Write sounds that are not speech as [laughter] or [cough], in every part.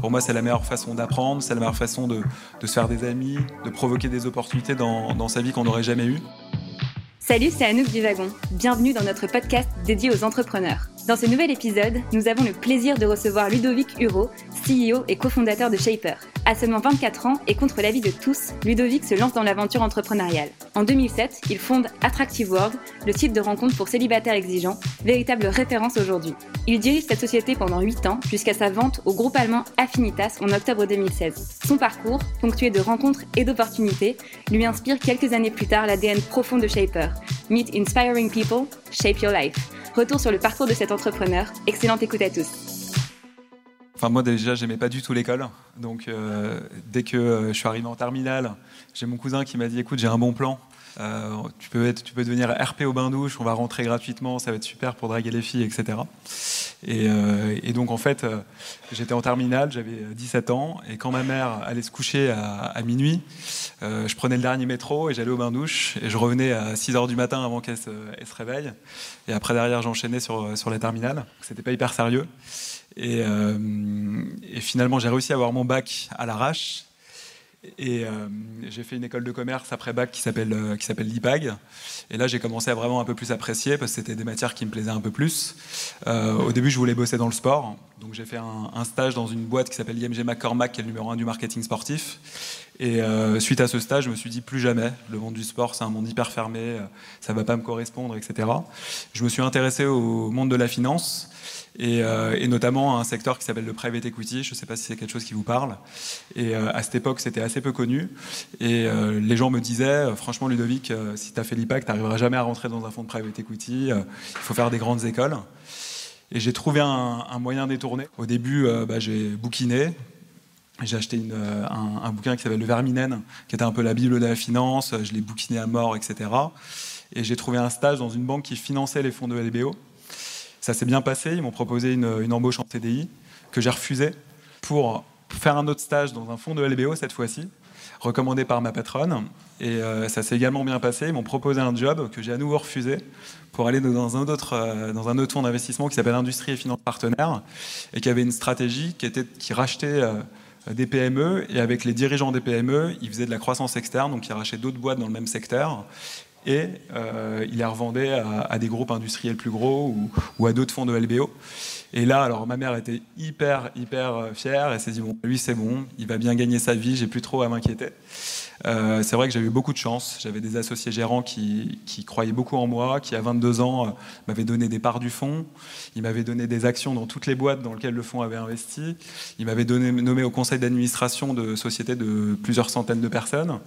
Pour moi, c'est la meilleure façon d'apprendre, c'est la meilleure façon de, se faire des amis, de provoquer des opportunités dans, sa vie qu'on n'aurait jamais eues. Salut, c'est Anouk du Wagon. Bienvenue dans notre podcast dédié aux entrepreneurs. Dans ce nouvel épisode, nous avons le plaisir de recevoir Ludovic Huro, CEO et cofondateur de Shaper. À seulement 24 ans et contre l'avis de tous, Ludovic se lance dans l'aventure entrepreneuriale. En 2007, il fonde Attractive World, le site de rencontre pour célibataires exigeants, véritable référence aujourd'hui. Il dirige cette société pendant 8 ans jusqu'à sa vente au groupe allemand Affinitas en octobre 2016. Son parcours, ponctué de rencontres et d'opportunités, lui inspire quelques années plus tard l'ADN profond de Shaper. Meet inspiring people, shape your life. Retour sur le parcours de cet entrepreneur. Excellente écoute à tous. Enfin, moi déjà, j'aimais pas du tout l'école. Donc, euh, dès que euh, je suis arrivé en terminale, j'ai mon cousin qui m'a dit "Écoute, j'ai un bon plan. Euh, tu peux être, tu peux devenir RP au bain douche. On va rentrer gratuitement. Ça va être super pour draguer les filles, etc." Et, donc, en fait, j'étais en terminale, j'avais 17 ans, et quand ma mère allait se coucher à, minuit, je prenais le dernier métro et j'allais au bain douche, et je revenais à 6 h du matin avant qu'elle se, réveille. Et après, derrière, j'enchaînais sur, sur la terminale. C'était pas hyper sérieux. Euh, et, finalement, j'ai réussi à avoir mon bac à l'arrache. Et euh, j'ai fait une école de commerce après bac qui s'appelle euh, qui s'appelle l'IPAG. Et là, j'ai commencé à vraiment un peu plus apprécier parce que c'était des matières qui me plaisaient un peu plus. au début, je voulais bosser dans le sport, donc j'ai fait un, stage dans une boîte qui s'appelle IMG McCormack, qui est le numéro un du marketing sportif. Et suite à ce stage, je me suis dit plus jamais. Le monde du sport, c'est un monde hyper fermé, ça va pas me correspondre, etc. Je me suis intéressé au monde de la finance. Euh, et, notamment un secteur qui s'appelle le private equity. Je ne sais pas si c'est quelque chose qui vous parle. Et euh, à cette époque, c'était assez peu connu. Et euh, les gens me disaient, franchement, Ludovic, si tu as fait l'IPAC, tu n'arriveras jamais à rentrer dans un fonds de private equity. il faut faire des grandes écoles. Et j'ai trouvé un, moyen détourné. Au début, bah, j'ai bouquiné. J'ai acheté un, un, bouquin qui s'appelle Le Verminen, qui était un peu la Bible de la finance. Je l'ai bouquiné à mort, etc. Et j'ai trouvé un stage dans une banque qui finançait les fonds de LBO. Ça s'est bien passé, ils m'ont proposé une, embauche en CDI que j'ai refusée pour faire un autre stage dans un fonds de LBO cette fois-ci, recommandé par ma patronne. Et euh, ça s'est également bien passé. Ils m'ont proposé un job que j'ai à nouveau refusé pour aller dans un autre, euh, fonds d'investissement qui s'appelle Industrie et Finances Partenaires et qui avait une stratégie qui, était, qui rachetait euh, des PME. Et avec les dirigeants des PME, ils faisaient de la croissance externe, donc ils rachetaient d'autres boîtes dans le même secteur et euh, il les revendait à, des groupes industriels plus gros ou, à d'autres fonds de LBO. Et là, alors ma mère était hyper, hyper euh, fière. Elle s'est dit bon, lui c'est bon, il va bien gagner sa vie, j'ai plus trop à m'inquiéter. Euh, c'est vrai que eu beaucoup de chance. J'avais des associés gérants qui, croyaient beaucoup en moi, qui à 22 ans m'avaient donné des parts du fonds. Ils m'avaient donné des actions dans toutes les boîtes dans lesquelles le fonds avait investi. Ils m'avaient nommé au conseil d'administration de sociétés de plusieurs centaines de personnes.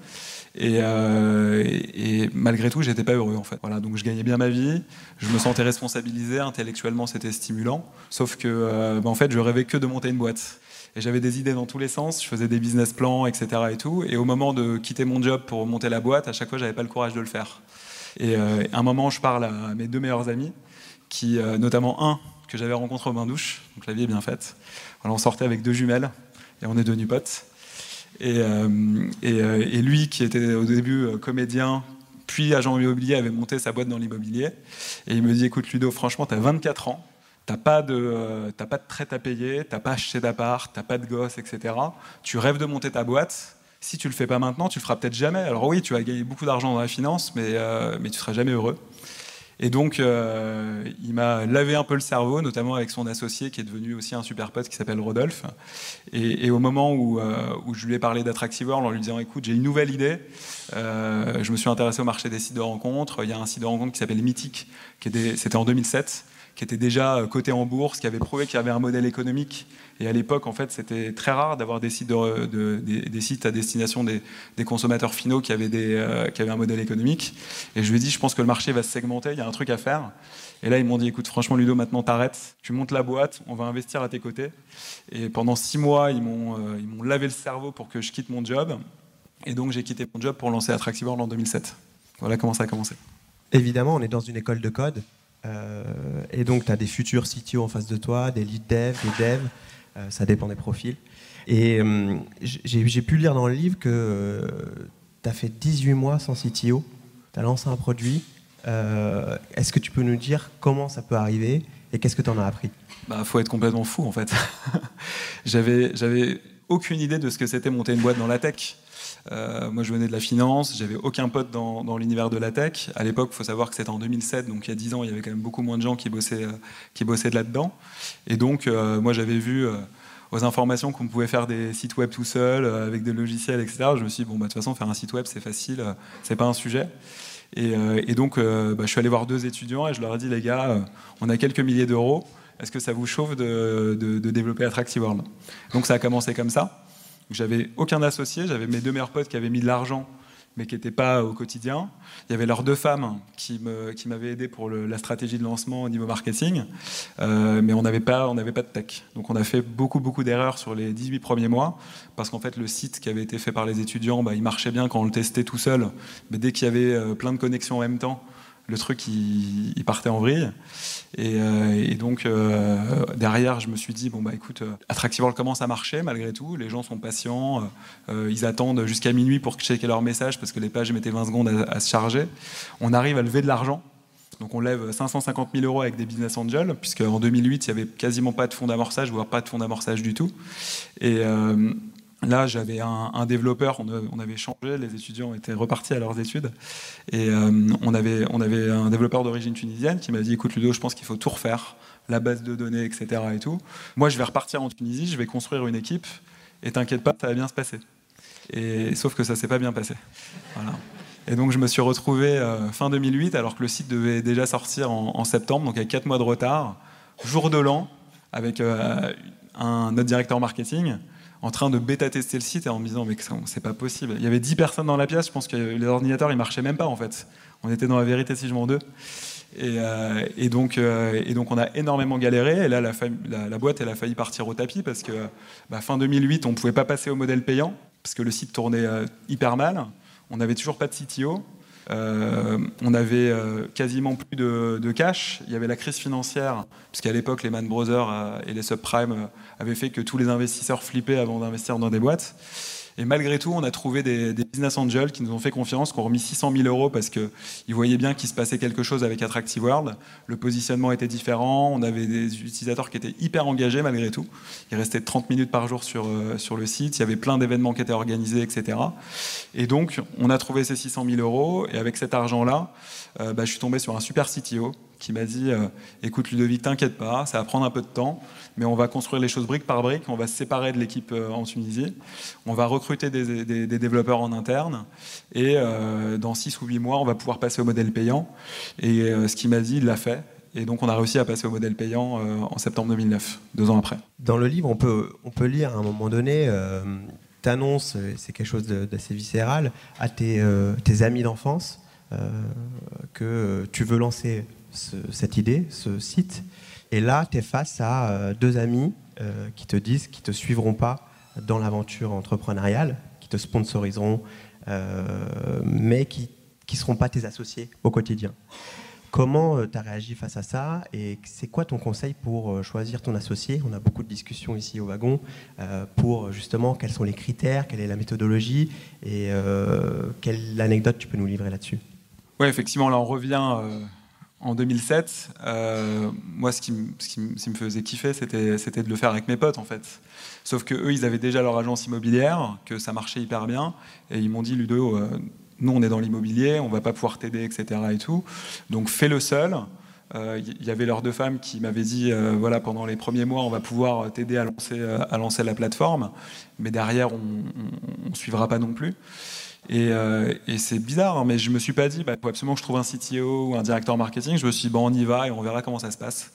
Euh, et, malgré tout, j'étais pas heureux en fait. Voilà, donc je gagnais bien ma vie, je me sentais responsabilisé, intellectuellement c'était stimulant. Sauf que, euh, bah, en fait, je rêvais que de monter une boîte. Et j'avais des idées dans tous les sens, je faisais des business plans, etc. Et tout. Et au moment de quitter mon job pour monter la boîte, à chaque fois, j'avais pas le courage de le faire. Et euh, à un moment, je parle à mes deux meilleurs amis, qui, notamment un que j'avais rencontré au bain douche, donc la vie est bien faite. on sortait avec deux jumelles et on est devenus potes. Euh, euh, et, lui, qui était au début euh, comédien, puis agent immobilier, avait monté sa boîte dans l'immobilier. Et il me dit Écoute, Ludo, franchement, tu as 24 ans, tu n'as pas, de, pas de traite à payer, tu n'as pas acheté d'appart, tu n'as pas de gosse, etc. Tu rêves de monter ta boîte. Si tu le fais pas maintenant, tu le feras peut-être jamais. Alors oui, tu vas gagner beaucoup d'argent dans la finance, mais, mais tu seras jamais heureux. Et donc, euh, il m'a lavé un peu le cerveau, notamment avec son associé qui est devenu aussi un super pote qui s'appelle Rodolphe. Et, au moment où, euh, où, je lui ai parlé d'Attractive World en lui disant Écoute, j'ai une nouvelle idée, euh, je me suis intéressé au marché des sites de rencontres. Il y a un site de rencontres qui s'appelle Mythique, c'était en 2007 qui était déjà euh, coté en bourse, qui avait prouvé qu'il y avait un modèle économique. Et à l'époque, en fait, c'était très rare d'avoir des, sites à destination des, consommateurs finaux qui avaient, euh, qui avaient un modèle économique. Et je lui ai dit, je pense que le marché va se segmenter, il y a un truc à faire. Et là, ils m'ont dit, écoute, franchement, Ludo, maintenant t'arrêtes, tu montes la boîte, on va investir à tes côtés. Et pendant six mois, ils m'ont euh, lavé le cerveau pour que je quitte mon job. Et donc, j'ai quitté mon job pour lancer Attractive World en 2007. Voilà comment ça a commencé. Évidemment, on est dans une école de code. Euh, et donc, tu as des futurs CTO en face de toi, des lead dev, des devs, euh, ça dépend des profils. Et euh, j'ai pu lire dans le livre que tu as fait 18 mois sans CTO, tu as lancé un produit. Est-ce que tu peux nous dire comment ça peut arriver et qu'est-ce que tu en as appris? Bah, faut être complètement fou en fait. [laughs] j'avais aucune idée de ce que c'était monter une boîte dans la tech. Euh, moi, je venais de la finance, j'avais aucun pote dans, l'univers de la tech. À l'époque, il faut savoir que c'était en 2007, donc il y a 10 ans, il y avait quand même beaucoup moins de gens qui bossaient, euh, là-dedans. Et donc, euh, moi, j'avais vu aux informations qu'on pouvait faire des sites web tout seul, avec des logiciels, etc. Je me suis dit, bon, bah, de toute façon, faire un site web, c'est facile, c'est pas un sujet. Et, et donc, bah, je suis allé voir deux étudiants et je leur ai dit, les gars, on a quelques milliers d'euros est-ce que ça vous chauffe de, de, développer Attractive World? Donc ça a commencé comme ça. J'avais aucun associé, j'avais mes deux meilleurs potes qui avaient mis de l'argent, mais qui n'étaient pas au quotidien. Il y avait leurs deux femmes qui m'avaient aidé pour la stratégie de lancement au niveau marketing, euh, mais on n'avait pas, pas de tech. Donc on a fait beaucoup, beaucoup d'erreurs sur les 18 premiers mois, parce qu'en fait le site qui avait été fait par les étudiants, bah, il marchait bien quand on le testait tout seul, mais dès qu'il y avait euh, plein de connexions en même temps, le truc il, partait en vrille. Et, euh, donc euh, derrière, je me suis dit bon bah écoute, euh, Attractive World commence à marcher malgré tout. Les gens sont patients, ils attendent jusqu'à minuit pour checker leur message parce que les pages mettaient 20 secondes à, se charger. On arrive à lever de l'argent. Donc on lève 550 000 euros avec des business angels, puisque en 2008 il y avait quasiment pas de fonds d'amorçage, voire pas de fonds d'amorçage du tout. Et Là, j'avais un, développeur, on, avait changé, les étudiants étaient repartis à leurs études, et euh, on, avait, un développeur d'origine tunisienne qui m'a dit, écoute Ludo, je pense qu'il faut tout refaire, la base de données, etc. Et tout. Moi, je vais repartir en Tunisie, je vais construire une équipe, et t'inquiète pas, ça va bien se passer. Et, sauf que ça s'est pas bien passé. Et donc, je me suis retrouvé euh, fin 2008, alors que le site devait déjà sortir en, septembre, donc avec 4 mois de retard, jour de l'an, avec euh, un, notre directeur marketing en train de bêta-tester le site et en me disant mais c'est pas possible. Il y avait 10 personnes dans la pièce, je pense que les ordinateurs ils marchaient même pas en fait. On était dans la vérité si je m'en deux. Et, euh, euh, et donc on a énormément galéré. Et là, la, la, boîte, elle a failli partir au tapis parce que bah, fin 2008, on ne pouvait pas passer au modèle payant parce que le site tournait euh, hyper mal. On n'avait toujours pas de CTO. Euh, on avait euh, quasiment plus de, cash. Il y avait la crise financière, puisqu'à l'époque, les Man Brothers euh, et les subprimes avaient fait que tous les investisseurs flippaient avant d'investir dans des boîtes. Et malgré tout, on a trouvé des, business angels qui nous ont fait confiance, qui ont remis 600 000 euros parce qu'ils voyaient bien qu'il se passait quelque chose avec Attractive World. Le positionnement était différent, on avait des utilisateurs qui étaient hyper engagés malgré tout. Il restait 30 minutes par jour sur, euh, sur le site, il y avait plein d'événements qui étaient organisés, etc. Et donc, on a trouvé ces 600 000 euros, et avec cet argent-là, euh, bah, je suis tombé sur un super CTO qui m'a dit euh, écoute Ludovic, t'inquiète pas, ça va prendre un peu de temps, mais on va construire les choses brique par brique, on va se séparer de l'équipe euh, en Tunisie, on va recruter des, développeurs en interne, et euh, dans 6 ou 8 mois, on va pouvoir passer au modèle payant. Et ce qu'il m'a dit, il l'a fait. Et donc on a réussi à passer au modèle payant en septembre 2009, deux ans après. Dans le livre, on peut, on peut lire à un moment donné, tu annonces, c'est quelque chose d'assez viscéral, à tes, tes amis d'enfance que tu veux lancer cette idée, ce site. Et là, tu es face à euh, deux amis euh, qui te disent qu'ils ne te suivront pas dans l'aventure entrepreneuriale, qui te sponsoriseront, euh, mais qui ne seront pas tes associés au quotidien. Comment tu as réagi face à ça et c'est quoi ton conseil pour choisir ton associé? On a beaucoup de discussions ici au wagon pour justement quels sont les critères, quelle est la méthodologie et quelle anecdote tu peux nous livrer là-dessus? Oui, effectivement, là on revient en 2007, euh, moi, ce qui, me faisait kiffer, c'était de le faire avec mes potes, en fait. Sauf que eux, ils avaient déjà leur agence immobilière, que ça marchait hyper bien, et ils m'ont dit, Ludo, euh, nous, on est dans l'immobilier, on va pas pouvoir t'aider, etc. Et tout. Donc, fais-le seul. Il euh, y avait leurs deux femmes qui m'avaient dit, voilà, pendant les premiers mois, on va pouvoir t'aider à lancer, à lancer la plateforme, mais derrière, on, ne suivra pas non plus. Euh, et, c'est bizarre, hein, mais je me suis pas dit, bah, faut absolument que je trouve un CTO ou un directeur marketing. Je me suis dit, bon, on y va et on verra comment ça se passe.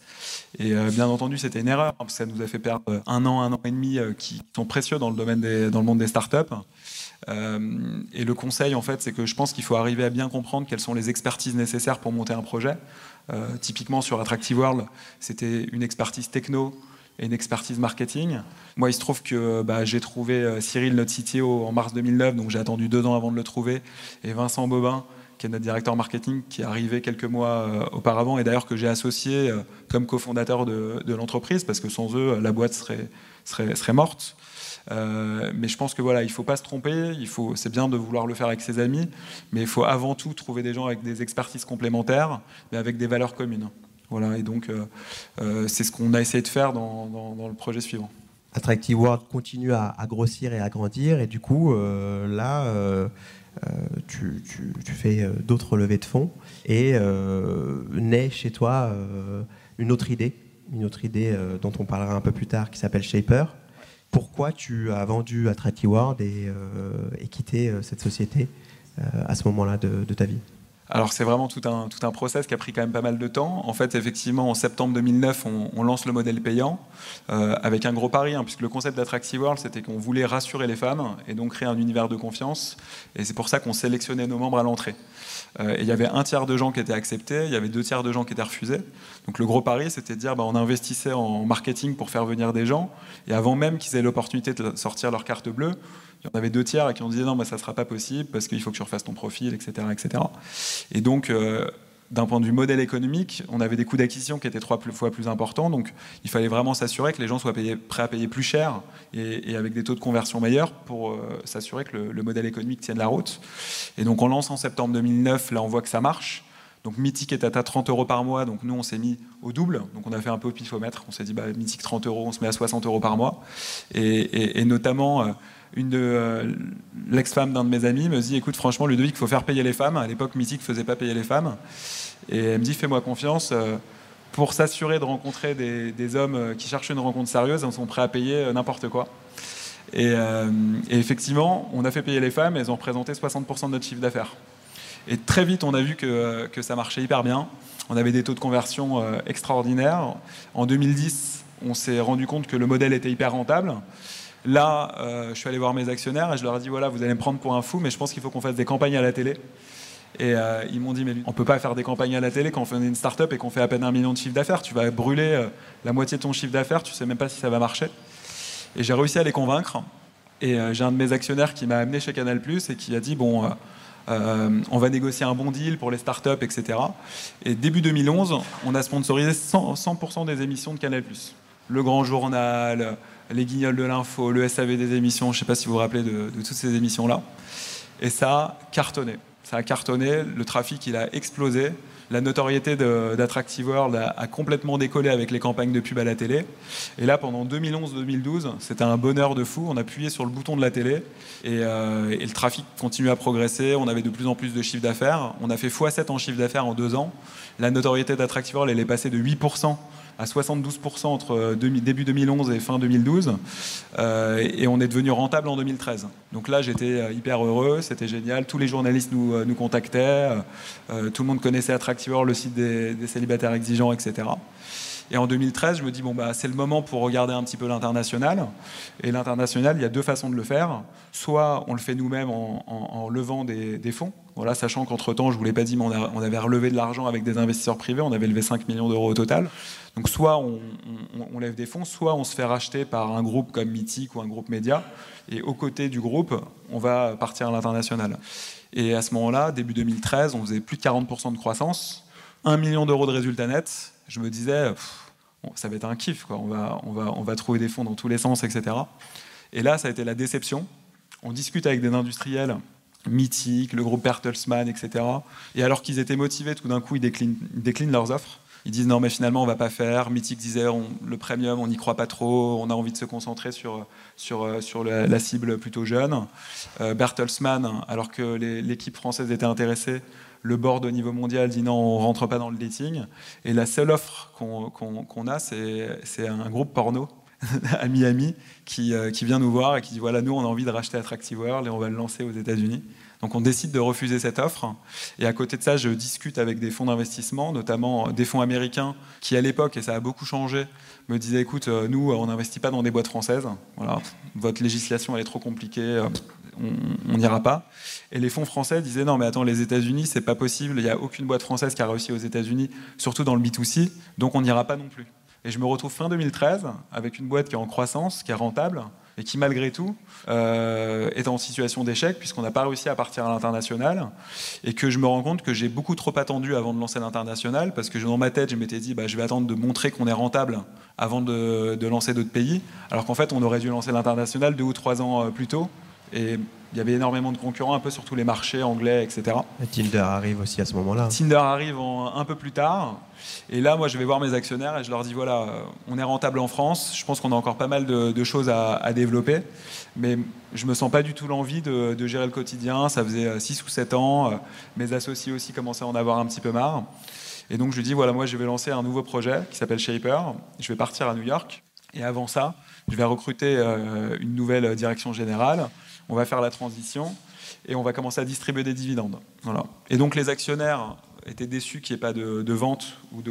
Et euh, bien entendu, c'était une erreur, parce que ça nous a fait perdre un an, un an et demi euh, qui sont précieux dans le, domaine dans le monde des startups. et le conseil, en fait, c'est que je pense qu'il faut arriver à bien comprendre quelles sont les expertises nécessaires pour monter un projet. typiquement, sur Attractive World, c'était une expertise techno, et une expertise marketing. Moi, il se trouve que bah, j'ai trouvé euh, Cyril, notre CTO, en mars 2009, donc j'ai attendu deux ans avant de le trouver, et Vincent Bobin, qui est notre directeur marketing, qui est arrivé quelques mois euh, auparavant, et d'ailleurs que j'ai associé euh, comme cofondateur de, l'entreprise, parce que sans eux, la boîte serait, morte. mais je pense que voilà, il faut pas se tromper. C'est bien de vouloir le faire avec ses amis, mais il faut avant tout trouver des gens avec des expertises complémentaires, mais avec des valeurs communes. Voilà, et donc euh, euh, c'est ce qu'on a essayé de faire dans, le projet suivant. Attractive World continue à, grossir et à grandir. Et du coup, là, tu, fais d'autres levées de fonds et naît chez toi une autre idée, une autre idée dont on parlera un peu plus tard qui s'appelle Shaper. Pourquoi tu as vendu Attractive World et quitté cette société à ce moment-là de ta vie? Alors c'est vraiment tout un, tout un process qui a pris quand même pas mal de temps. En fait, effectivement, en septembre 2009, on, lance le modèle payant euh, avec un gros pari, hein, puisque le concept d'Attractive World, c'était qu'on voulait rassurer les femmes et donc créer un univers de confiance. Et c'est pour ça qu'on sélectionnait nos membres à l'entrée. Euh, et il y avait un tiers de gens qui étaient acceptés, il y avait deux tiers de gens qui étaient refusés. Donc le gros pari, c'était de dire, bah, on investissait en marketing pour faire venir des gens, et avant même qu'ils aient l'opportunité de sortir leur carte bleue, il y en avait deux tiers qui ont dit non, mais ça ne sera pas possible parce qu'il faut que tu refasses ton profil, etc. etc. Et donc, euh, d'un point de vue modèle économique, on avait des coûts d'acquisition qui étaient trois fois plus importants. Donc, il fallait vraiment s'assurer que les gens soient prêts à payer plus cher et, avec des taux de conversion meilleurs pour euh, s'assurer que le, modèle économique tienne la route. Et donc, on lance en septembre 2009. Là, on voit que ça marche. Donc Mythique est à 30 euros par mois, donc nous on s'est mis au double, donc on a fait un peu au pifomètre, on s'est dit bah, Mythique 30 euros, on se met à 60 euros par mois, et, notamment euh, une de euh, l'ex-femme d'un de mes amis me dit écoute franchement Ludovic faut faire payer les femmes. À l'époque Mythique faisait pas payer les femmes. Et elle me dit fais-moi confiance euh, pour s'assurer de rencontrer des, hommes euh, qui cherchent une rencontre sérieuse ils sont prêts à payer n'importe quoi. Et, effectivement on a fait payer les femmes elles ont représenté 60% de notre chiffre d'affaires. Et très vite on a vu que, ça marchait hyper bien. On avait des taux de conversion extraordinaires. En 2010 on s'est rendu compte que le modèle était hyper rentable Là, euh, je suis allé voir mes actionnaires et je leur ai dit voilà, vous allez me prendre pour un fou, mais je pense qu'il faut qu'on fasse des campagnes à la télé. Et euh, ils m'ont dit mais on peut pas faire des campagnes à la télé quand on fait une start-up et qu'on fait à peine un million de chiffre d'affaires. Tu vas brûler euh, la moitié de ton chiffre d'affaires, tu sais même pas si ça va marcher. Et j'ai réussi à les convaincre. Et j'ai un de mes actionnaires qui m'a amené chez Canal et qui a dit bon. on va négocier un bon deal pour les startups, etc. Et début 2011, on a sponsorisé 100%, 100 des émissions de Canal+. Le Grand Journal, les Guignols de l'info, le SAV des émissions, je ne sais pas si vous vous rappelez de, toutes ces émissions-là. Et ça a cartonné. Ça a cartonné, le trafic il a explosé, la notoriété d'Attractive World a, complètement décollé avec les campagnes de pub à la télé. Et là, pendant 2011-2012, c'était un bonheur de fou. On appuyait sur le bouton de la télé et, euh, le trafic continuait à progresser. On avait de plus en plus de chiffre d'affaires. On a fait x7 en chiffre d'affaires en deux ans. La notoriété d'Attractive World, elle est passée de 8% à 72% entre euh, début 2011 et fin 2012. Euh, et on est devenu rentable en 2013. Donc là, j'étais euh, hyper heureux, c'était génial. Tous les journalistes nous, contactaient. tout le monde connaissait Attractiveur, le site des célibataires exigeants, etc. Et en 2013, je me dis, bon, bah, c'est le moment pour regarder un petit peu l'international. Et l'international, il y a deux façons de le faire. Soit on le fait nous-mêmes en, levant des, fonds. Voilà, sachant qu'entre-temps, je ne vous l'ai pas dit, mais on, avait relevé de l'argent avec des investisseurs privés. On avait levé 5 millions d'euros au total. Donc soit on, lève des fonds, soit on se fait racheter par un groupe comme Mythic ou un groupe média. Et aux côtés du groupe, on va partir à l'international. Et à ce moment-là, début 2013, on faisait plus de 40% de croissance, 1 million d'euros de résultats nets je me disais, ça va être un kiff. On, va, trouver des fonds dans tous les sens, etc. Et là, ça a été la déception. On discute avec des industriels mythiques, le groupe Bertelsmann, etc. Et alors qu'ils étaient motivés, tout d'un coup, ils déclinent, leurs offres. Ils disent non, mais finalement, on va pas faire. Mythique disait le premium, on n'y croit pas trop. On a envie de se concentrer sur la, cible plutôt jeune. Euh, Bertelsmann, alors que l'équipe française était intéressée, le board au niveau mondial dit non, on rentre pas dans le dating. Et la seule offre qu'on a, c'est un groupe porno [laughs] à Miami qui, euh, qui, vient nous voir et qui dit voilà, nous, on a envie de racheter Attractive World et on va le lancer aux États-Unis. Donc on décide de refuser cette offre. Et à côté de ça, je discute avec des fonds d'investissement, notamment des fonds américains, qui à l'époque, et ça a beaucoup changé, me disaient écoute, euh, nous, on n'investit pas dans des boîtes françaises. Voilà, votre législation, elle est trop compliquée. Euh, on n'ira pas. Et les fonds français disaient non, mais attends, les États-Unis, c'est pas possible. Il n'y a aucune boîte française qui a réussi aux États-Unis, surtout dans le B2C, donc on n'ira pas non plus. Et je me retrouve fin 2013 avec une boîte qui est en croissance, qui est rentable, et qui malgré tout euh, est en situation d'échec puisqu'on n'a pas réussi à partir à l'international et que je me rends compte que j'ai beaucoup trop attendu avant de lancer l'international parce que dans ma tête je m'étais dit bah, je vais attendre de montrer qu'on est rentable avant de, de lancer d'autres pays alors qu'en fait on aurait dû lancer l'international deux ou trois ans euh, plus tôt et il y avait énormément de concurrents un peu sur tous les marchés anglais, etc. Tinder arrive aussi à ce moment-là. Tinder arrive un peu plus tard. Et là, moi, je vais voir mes actionnaires et je leur dis voilà, on est rentable en France. Je pense qu'on a encore pas mal de, choses à, développer. Mais je me sens pas du tout l'envie de, de, gérer le quotidien. Ça faisait 6 ou 7 ans. Mes associés aussi commençaient à en avoir un petit peu marre. Et donc, je lui dis voilà, moi, je vais lancer un nouveau projet qui s'appelle Shaper. Je vais partir à New York. Et avant ça, je vais recruter euh, une nouvelle direction générale on va faire la transition et on va commencer à distribuer des dividendes. Et donc les actionnaires étaient déçus qu'il n'y ait pas de, vente ou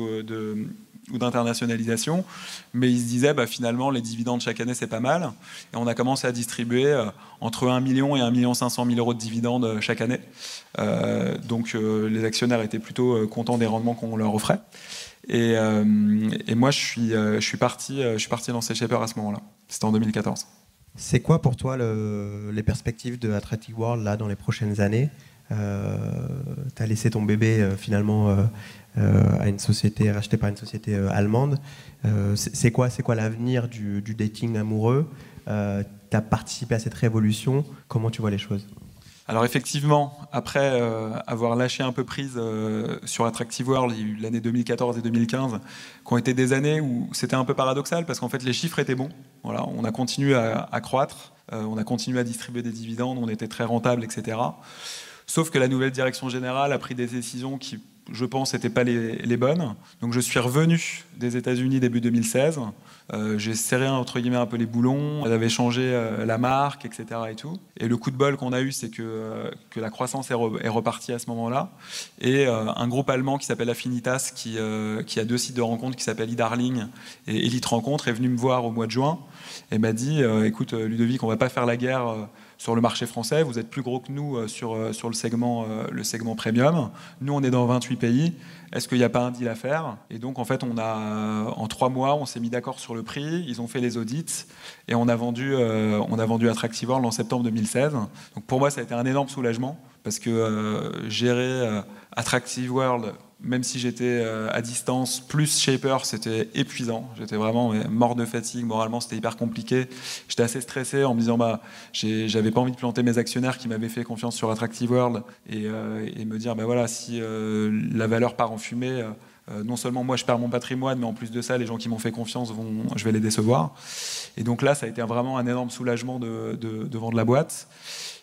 d'internationalisation, mais ils se disaient bah, finalement les dividendes chaque année c'est pas mal, et on a commencé à distribuer euh, entre 1 million et 1 million 500 000 euros de dividendes euh, chaque année. Euh, donc les actionnaires étaient plutôt contents des rendements qu'on leur offrait. Et, moi je suis, je suis parti, je suis parti lancer Shaper à ce moment-là. C'était en 2014. C'est quoi pour toi les perspectives de Attractive World là, dans les prochaines années euh, Tu as laissé ton bébé euh, finalement euh, à une société rachetée par une société allemande. c'est quoi, quoi l'avenir du, dating amoureux Tu participé à cette révolution. Comment tu vois les choses? Alors effectivement, après avoir lâché un peu prise sur Attractive World, il y a eu l'année 2014 et 2015, qui ont été des années où c'était un peu paradoxal parce qu'en fait les chiffres étaient bons. Voilà, on a continué à, croître, euh, on a continué à distribuer des dividendes, on était très rentable, etc. Sauf que la nouvelle direction générale a pris des décisions qui, je pense, n'étaient pas les, bonnes. Donc je suis revenu des États-Unis début 2016. Euh, j'ai serré entre guillemets un peu les boulons. J'avais changé euh, la marque, etc. Et tout. Et le coup de bol qu'on a eu, c'est que, que la croissance est, repartie à ce moment-là. Et un groupe allemand qui s'appelle Affinitas, qui, qui a deux sites de rencontres qui s'appellent e-Darling et Elite Rencontre, est venu me voir au mois de juin et m'a dit euh, écoute, euh, Ludovic, on va pas faire la guerre euh, sur le marché français, vous êtes plus gros que nous sur, sur le, segment, le segment premium. Nous, on est dans 28 pays. Est-ce qu'il n'y a pas un deal à faire? Et donc, en fait, on a, en trois mois, on s'est mis d'accord sur le prix, ils ont fait les audits et on a vendu, on a vendu Attractive World en septembre 2016. Donc, pour moi, ça a été un énorme soulagement parce que gérer Attractive World même si j'étais euh, à distance, plus Shaper, c'était épuisant. J'étais vraiment mort de fatigue, moralement, c'était hyper compliqué. J'étais assez stressé en me disant, bah, j'avais pas envie de planter mes actionnaires qui m'avaient fait confiance sur Attractive World et, euh, me dire, bah voilà, si euh, la valeur part en fumée, non seulement moi je perds mon patrimoine, mais en plus de ça, les gens qui m'ont fait confiance, vont, je vais les décevoir. Et donc là, ça a été vraiment un énorme soulagement de, de vendre la boîte.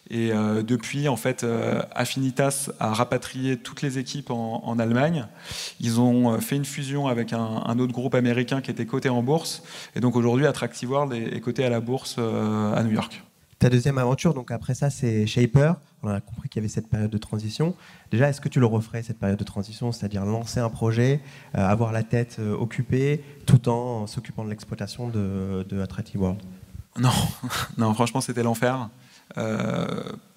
Et euh, depuis, en fait, euh, Affinitas a rapatrié toutes les équipes en, Allemagne. Ils ont euh, fait une fusion avec un, autre groupe américain qui était coté en bourse. Et donc aujourd'hui, Attractive World est, coté à la bourse à New York. Ta deuxième aventure, donc après ça, c'est Shaper. On a compris qu'il y avait cette période de transition. Déjà, est-ce que tu le referais, cette période de transition, c'est-à-dire lancer un projet, avoir la tête occupée, tout en s'occupant de l'exploitation de, de Attractive World? Non, [laughs] non franchement, c'était l'enfer. Euh,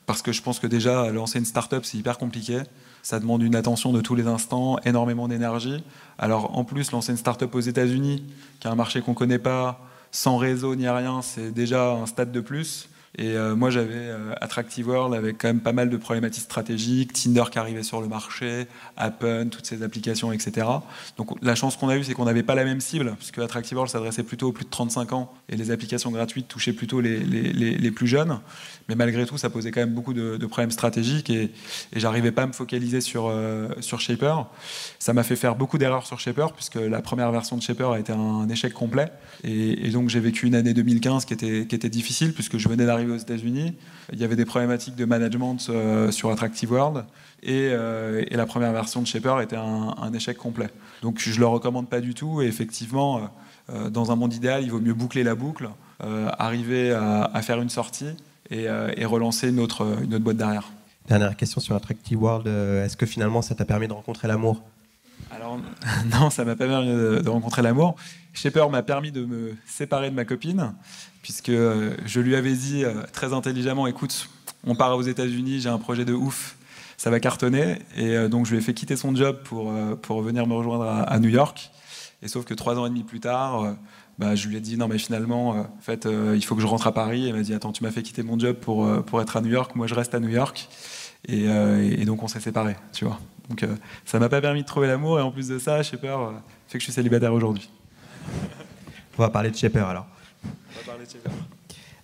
parce que je pense que déjà, lancer une start-up, c'est hyper compliqué. Ça demande une attention de tous les instants, énormément d'énergie. Alors, en plus, lancer une start-up aux États-Unis, qui est un marché qu'on ne connaît pas, sans réseau ni rien, c'est déjà un stade de plus. Et euh, moi, j'avais euh, Attractive World avec quand même pas mal de problématiques stratégiques, Tinder qui arrivait sur le marché, Appen, toutes ces applications, etc. Donc la chance qu'on a eue, c'est qu'on n'avait pas la même cible, puisque Attractive World s'adressait plutôt aux plus de 35 ans et les applications gratuites touchaient plutôt les, les, les, plus jeunes. Mais malgré tout, ça posait quand même beaucoup de, problèmes stratégiques et, et j'arrivais pas à me focaliser sur, euh, sur Shaper. Ça m'a fait faire beaucoup d'erreurs sur Shaper, puisque la première version de Shaper a été un échec complet. Et, et donc j'ai vécu une année 2015 qui était, qui était difficile, puisque je venais d'arriver aux États-Unis, il y avait des problématiques de management euh, sur Attractive World euh, et, la première version de Shaper était un, échec complet. Donc je ne le recommande pas du tout et effectivement, euh, dans un monde idéal, il vaut mieux boucler la boucle, arriver à, faire une sortie et, relancer une autre, une autre boîte derrière. Dernière question sur Attractive World, est-ce que finalement ça t'a permis de rencontrer l'amour alors [laughs] non, ça m'a pas permis de, rencontrer l'amour. Shaper m'a permis de me séparer de ma copine, puisque euh, je lui avais dit euh, très intelligemment, écoute, on part aux États-Unis, j'ai un projet de ouf, ça va cartonner. Et euh, donc je lui ai fait quitter son job pour, pour venir me rejoindre à, New York. Et sauf que trois ans et demi plus tard, bah, je lui ai dit non mais finalement, en fait, il faut que je rentre à Paris. Elle m'a dit attends, tu m'as fait quitter mon job pour, pour être à New York, moi je reste à New York. Et donc on s'est séparés, tu vois. Donc euh, ça m'a pas permis de trouver l'amour et en plus de ça, Shaper euh, fait que je suis célibataire aujourd'hui. On va parler de Shaper alors. On va parler de Shaper.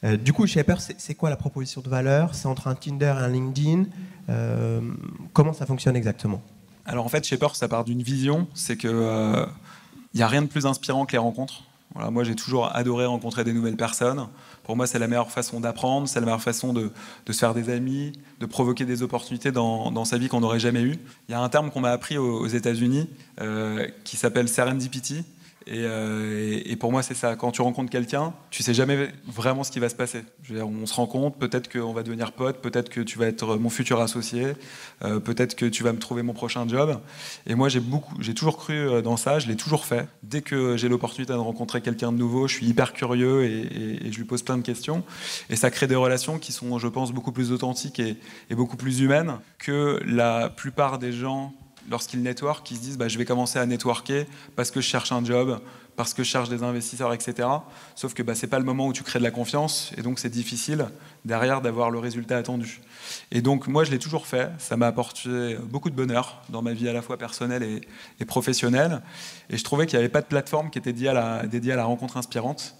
Euh, du coup, Shaper, c'est quoi la proposition de valeur? C'est entre un Tinder et un LinkedIn. Euh, comment ça fonctionne exactement? Alors en fait, Shaper, ça part d'une vision, c'est que il n'y a rien de plus inspirant que les rencontres. Voilà, moi, j'ai toujours adoré rencontrer des nouvelles personnes. Pour moi, c'est la meilleure façon d'apprendre, c'est la meilleure façon de, se faire des amis, de provoquer des opportunités dans, sa vie qu'on n'aurait jamais eues. Il y a un terme qu'on m'a appris aux, États-Unis qui s'appelle serendipity. Euh, et, pour moi, c'est ça. Quand tu rencontres quelqu'un, tu sais jamais vraiment ce qui va se passer. on se rencontre, peut-être qu'on va devenir pote, peut-être que tu vas être mon futur associé, euh, peut-être que tu vas me trouver mon prochain job. Et moi, j'ai beaucoup, j'ai toujours cru euh, dans ça. Je l'ai toujours fait. Dès que j'ai l'opportunité de rencontrer quelqu'un de nouveau, je suis hyper curieux et, je lui pose plein de questions. Et ça crée des relations qui sont, je pense, beaucoup plus authentiques et, et beaucoup plus humaines que la plupart des gens lorsqu'ils network, ils se disent bah, je vais commencer à networker parce que je cherche un job, parce que je cherche des investisseurs, etc. Sauf que bah, ce n'est pas le moment où tu crées de la confiance et donc c'est difficile derrière d'avoir le résultat attendu. Et donc moi je l'ai toujours fait, ça m'a apporté beaucoup de bonheur dans ma vie à la fois personnelle et, professionnelle. Et je trouvais qu'il n'y avait pas de plateforme qui était dédiée à la rencontre inspirante.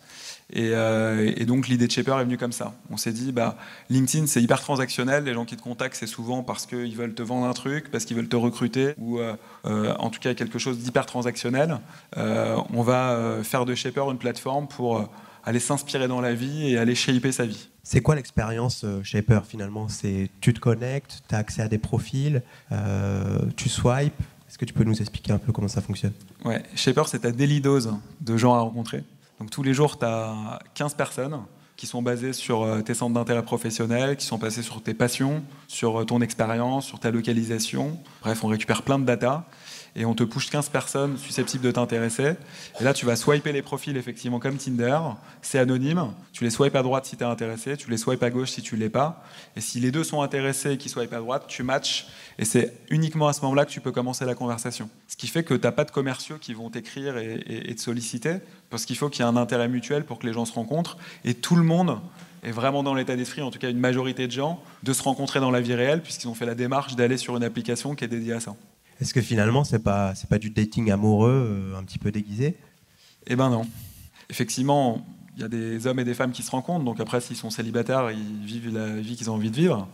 Euh, et, donc l'idée de Shaper est venue comme ça. On s'est dit, bah, LinkedIn c'est hyper transactionnel, les gens qui te contactent c'est souvent parce qu'ils veulent te vendre un truc, parce qu'ils veulent te recruter, ou euh, euh, en tout cas quelque chose d'hyper transactionnel. on va faire de Shaper une plateforme pour aller s'inspirer dans la vie et aller shaper sa vie. C'est quoi l'expérience Shaper finalement? C'est tu te connectes, tu as accès à des profils, tu swipes. Est-ce que tu peux nous expliquer un peu comment ça fonctionne? Ouais, Shaper c'est ta daily dose de gens à rencontrer. Donc tous les jours, tu as 15 personnes qui sont basées sur euh, tes centres d'intérêt professionnels, qui sont basées sur tes passions, sur euh, ton expérience, sur ta localisation. Bref, on récupère plein de data et on te push 15 personnes susceptibles de t'intéresser. Et là, tu vas swiper les profils effectivement comme Tinder. C'est anonyme. Tu les swipes à droite si tu es intéressé, tu les swipes à gauche si tu ne l'es pas. Et si les deux sont intéressés et qu'ils swipent à droite, tu matches. Et c'est uniquement à ce moment-là que tu peux commencer la conversation. Ce qui fait que tu n'as pas de commerciaux qui vont t'écrire et, te solliciter, parce qu'il faut qu'il y ait un intérêt mutuel pour que les gens se rencontrent. Et tout le monde est vraiment dans l'état d'esprit, en tout cas une majorité de gens, de se rencontrer dans la vie réelle, puisqu'ils ont fait la démarche d'aller sur une application qui est dédiée à ça. Est-ce que finalement, c'est pas, pas du dating amoureux euh, un petit peu déguisé? Eh ben non. Effectivement, il y a des hommes et des femmes qui se rencontrent, donc après, s'ils sont célibataires, ils vivent la vie qu'ils ont envie de vivre.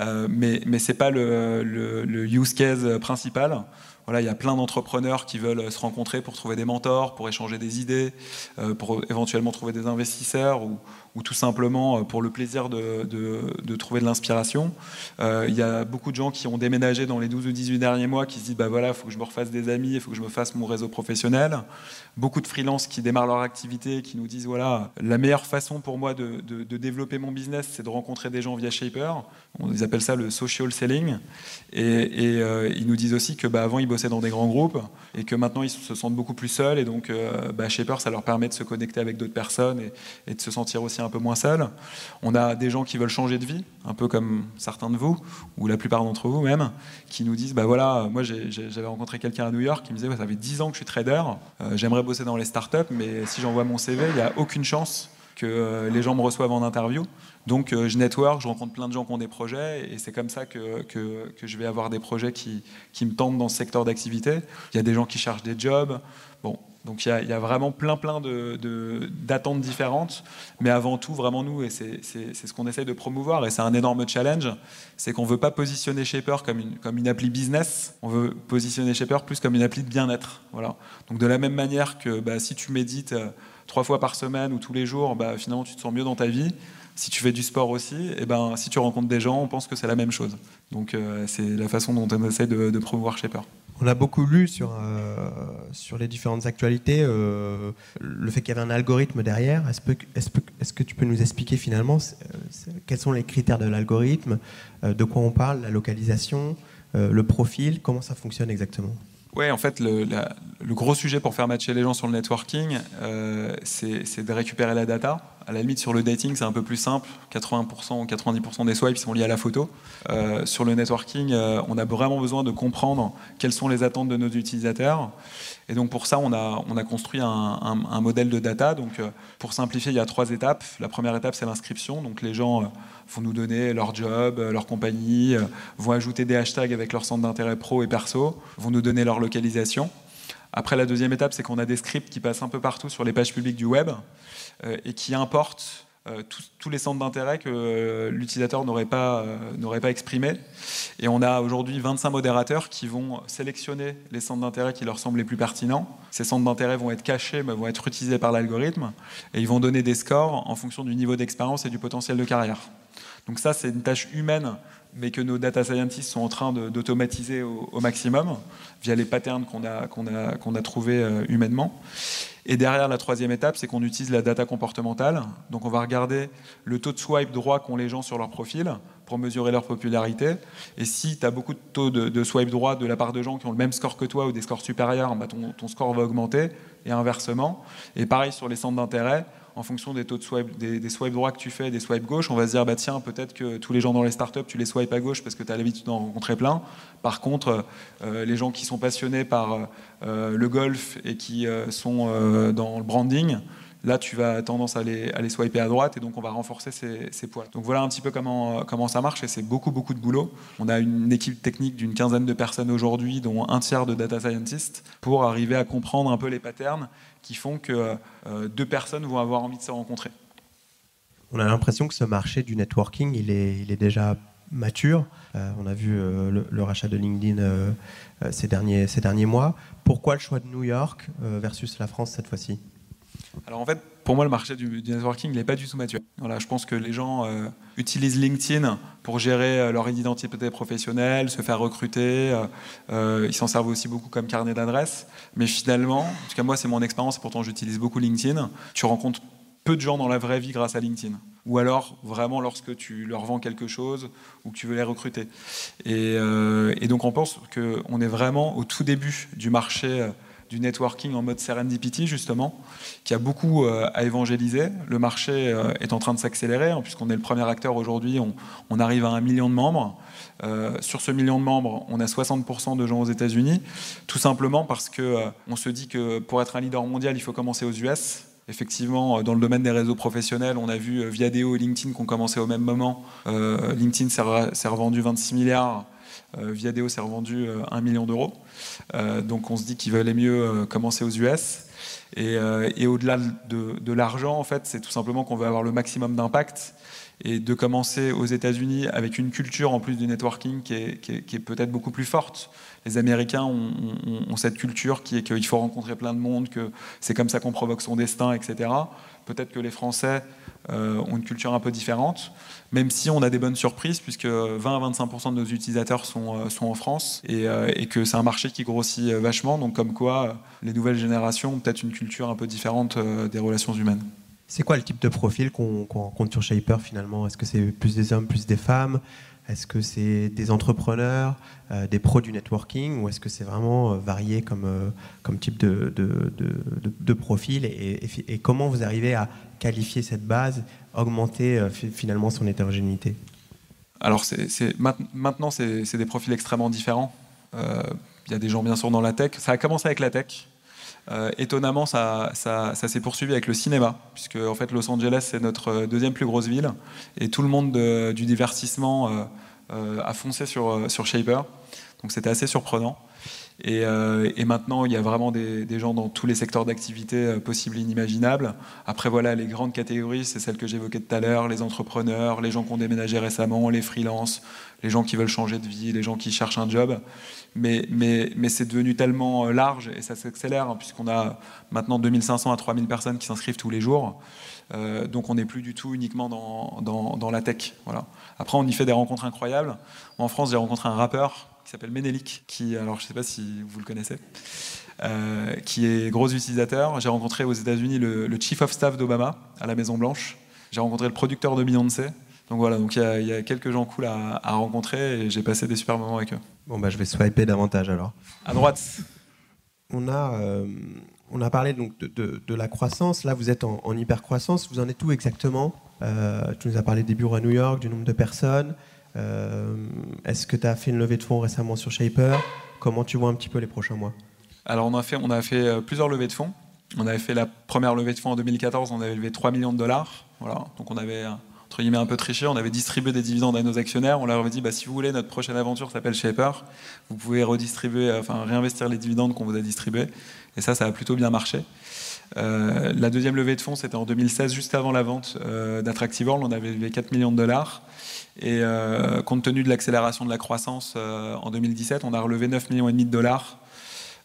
Euh, mais mais ce n'est pas le, le, use case principal. Voilà, il y a plein d'entrepreneurs qui veulent se rencontrer pour trouver des mentors, pour échanger des idées, euh, pour éventuellement trouver des investisseurs ou, ou tout simplement euh, pour le plaisir de, trouver de l'inspiration. Euh, il y a beaucoup de gens qui ont déménagé dans les 12 ou 18 derniers mois qui se disent bah voilà, il faut que je me refasse des amis, il faut que je me fasse mon réseau professionnel. Beaucoup de freelances qui démarrent leur activité, qui nous disent voilà, la meilleure façon pour moi de, développer mon business, c'est de rencontrer des gens via Shaper. Ils appellent ça le social selling. Et, euh, ils nous disent aussi que bah, avant ils bossaient dans des grands groupes et que maintenant ils se sentent beaucoup plus seuls et donc bah, Shaper ça leur permet de se connecter avec d'autres personnes et, et de se sentir aussi un peu moins seul. On a des gens qui veulent changer de vie, un peu comme certains de vous, ou la plupart d'entre vous même, qui nous disent, bah voilà, moi j'avais rencontré quelqu'un à New York qui me disait, ça fait 10 ans que je suis trader, euh, j'aimerais bosser dans les startups, mais si j'envoie mon CV, il n'y a aucune chance que euh, les gens me reçoivent en interview. Donc euh, je network, je rencontre plein de gens qui ont des projets et c'est comme ça que, que, je vais avoir des projets qui, qui me tentent dans ce secteur d'activité. Il y a des gens qui cherchent des jobs. Bon, donc il y, a vraiment plein plein d'attentes différentes, mais avant tout vraiment nous, et c'est ce qu'on essaie de promouvoir, et c'est un énorme challenge, c'est qu'on ne veut pas positionner Shaper comme une, appli business, on veut positionner Shaper plus comme une appli de bien-être. Voilà. Donc de la même manière que bah, si tu médites euh, trois fois par semaine ou tous les jours, bah, finalement tu te sens mieux dans ta vie. Si tu fais du sport aussi, et ben, si tu rencontres des gens, on pense que c'est la même chose. Donc euh, c'est la façon dont on essaie de, de promouvoir Shaper. On a beaucoup lu sur, euh, les différentes actualités euh, le fait qu'il y avait un algorithme derrière. Est-ce que, tu peux nous expliquer finalement quels sont les critères de l'algorithme, de quoi on parle, la localisation, le profil, comment ça fonctionne exactement? Oui, en fait, le, gros sujet pour faire matcher les gens sur le networking, euh, c'est de récupérer la data. À la limite, sur le dating, c'est un peu plus simple. 80% ou 90% des swipes sont liés à la photo. Euh, sur le networking, euh, on a vraiment besoin de comprendre quelles sont les attentes de nos utilisateurs. Et donc pour ça, on a, on a construit un, modèle de data. Donc pour simplifier, il y a trois étapes. La première étape, c'est l'inscription. Donc les gens vont nous donner leur job, euh, leur compagnie, euh, vont ajouter des hashtags avec leur centre d'intérêt pro et perso, vont nous donner leur localisation. Après, la deuxième étape, c'est qu'on a des scripts qui passent un peu partout sur les pages publiques du web euh, et qui importent tous, les centres d'intérêt que l'utilisateur n'aurait pas, pas exprimés. Et on a aujourd'hui 25 modérateurs qui vont sélectionner les centres d'intérêt qui leur semblent les plus pertinents. Ces centres d'intérêt vont être cachés, mais vont être utilisés par l'algorithme, et ils vont donner des scores en fonction du niveau d'expérience et du potentiel de carrière. Donc ça, c'est une tâche humaine mais que nos data scientists sont en train d'automatiser au, maximum via les patterns qu'on a, trouvés euh, humainement. Et derrière, la troisième étape, c'est qu'on utilise la data comportementale. Donc on va regarder le taux de swipe droit qu'ont les gens sur leur profil pour mesurer leur popularité. Et si tu as beaucoup de taux de, swipe droit de la part de gens qui ont le même score que toi ou des scores supérieurs, bah ton score va augmenter, et inversement. Et pareil sur les centres d'intérêt, en fonction des taux de swipe, des, swipe droits que tu fais, des swipes gauche, on va se dire bah tiens peut-être que tous les gens dans les startups tu les swipes à gauche parce que tu as l'habitude d'en rencontrer plein. Par contre, euh, les gens qui sont passionnés par euh, le golf et qui euh, sont dans le branding, là tu vas tendance à les, à les swiper à droite et donc on va renforcer ces, poils. Donc voilà un petit peu comment, comment ça marche et c'est beaucoup beaucoup de boulot. On a une équipe technique d'une quinzaine de personnes aujourd'hui, dont un tiers de data scientists, pour arriver à comprendre un peu les patterns qui font que euh, deux personnes vont avoir envie de se rencontrer. On a l'impression que ce marché du networking, il est, déjà mature. Euh, on a vu euh, le, rachat de LinkedIn ces, ces derniers mois. Pourquoi le choix de New York versus la France cette fois-ci? Alors en fait, pour moi, le marché du, networking n'est pas du tout mature. Voilà, je pense que les gens euh, utilisent LinkedIn pour gérer euh, leur identité professionnelle, se faire recruter. Euh, ils s'en servent aussi beaucoup comme carnet d'adresse. Mais finalement, en tout cas moi, c'est mon expérience, pourtant j'utilise beaucoup LinkedIn. Tu rencontres peu de gens dans la vraie vie grâce à LinkedIn. Ou alors vraiment lorsque tu leur vends quelque chose ou que tu veux les recruter. Et donc on pense qu'on est vraiment au tout début du marché du networking en mode serendipity, justement, qui a beaucoup euh, à évangéliser. Le marché euh, est en train de s'accélérer, hein, puisqu'on est le premier acteur aujourd'hui, on, arrive à un million de membres. Euh, sur ce million de membres, on a 60% de gens aux États-Unis, tout simplement parce qu'on on se dit que pour être un leader mondial, il faut commencer aux US. Effectivement, dans le domaine des réseaux professionnels, on a vu Viadeo et LinkedIn qui ont commencé au même moment. LinkedIn s'est revendu 26 milliards Viadeo s'est revendu 1 euh, million d'euros. Euh, donc on se dit qu'il valait mieux commencer aux US. Et, au-delà de, l'argent, en fait, c'est tout simplement qu'on veut avoir le maximum d'impact et de commencer aux États-Unis avec une culture en plus du networking qui est, peut-être beaucoup plus forte. Les Américains ont, cette culture qui est qu'il faut rencontrer plein de monde, que c'est comme ça qu'on provoque son destin, etc. Peut-être que les Français ont une culture un peu différente même si on a des bonnes surprises, puisque 20 à 25% de nos utilisateurs sont, euh, en France, euh, et, que c'est un marché qui grossit euh, vachement, donc comme quoi les nouvelles générations ont peut-être une culture un peu différente des relations humaines. C'est quoi le type de profil qu'on rencontre sur Shaper finalement? Est-ce que c'est plus des hommes, plus des femmes? Est-ce que c'est des entrepreneurs, des pros du networking? Ou est-ce que c'est vraiment varié comme, comme type de, profil? Et, comment vous arrivez à qualifier cette base augmenter euh, finalement son hétérogénéité? Alors maintenant, c'est des profils extrêmement différents. Euh, il y a des gens bien sûr dans la tech. Ça a commencé avec la tech. Euh, étonnamment, ça, s'est poursuivi avec le cinéma, puisque en fait Los Angeles c'est notre deuxième plus grosse ville, et tout le monde du divertissement a foncé sur, sur Shaper. Donc c'était assez surprenant. Euh, et, maintenant, il y a vraiment des, gens dans tous les secteurs d'activité euh, possibles et inimaginables. Après, voilà, les grandes catégories, c'est celles que j'évoquais tout à l'heure, les entrepreneurs, les gens qui ont déménagé récemment, les freelances, les gens qui veulent changer de vie, les gens qui cherchent un job. Mais, c'est devenu tellement euh, large et ça s'accélère, hein, puisqu'on a maintenant 2500 à 3000 personnes qui s'inscrivent tous les jours. donc on n'est plus du tout uniquement dans la tech. Voilà. Après, on y fait des rencontres incroyables. En France, j'ai rencontré un rappeur qui s'appelle Menelik, qui, alors je ne sais pas si vous le connaissez, euh, qui est gros utilisateur. J'ai rencontré aux États-Unis le, chief of staff d'Obama à la Maison Blanche. J'ai rencontré le producteur de Beyoncé. Donc voilà, donc il y, a quelques gens cool à, rencontrer et j'ai passé des super moments avec eux. Bon bah je vais swiper davantage alors. À droite. On a, euh, on a parlé donc de, de, la croissance. Là, vous êtes en, hyper croissance. Vous en êtes où exactement? Euh, Tu nous as parlé des bureaux à New York, du nombre de personnes. Euh, est-ce que tu as fait une levée de fonds récemment sur Shaper? Comment tu vois un petit peu les prochains mois? Alors on a fait, on a fait euh, plusieurs levées de fonds. On avait fait la première levée de fonds en 2014, on avait levé 3 millions de dollars. Voilà. Donc on avait entre guillemets un peu triché, on avait distribué des dividendes à nos actionnaires. On leur avait dit bah, si vous voulez, notre prochaine aventure s'appelle Shaper. Vous pouvez redistribuer, enfin réinvestir les dividendes qu'on vous a distribués. Et ça, ça a plutôt bien marché. la deuxième levée de fonds, c'était en 2016, juste avant la vente World. On avait levé 4 millions de dollars. Et compte tenu de l'accélération de la croissance en 2017, on a relevé 9 millions de dollars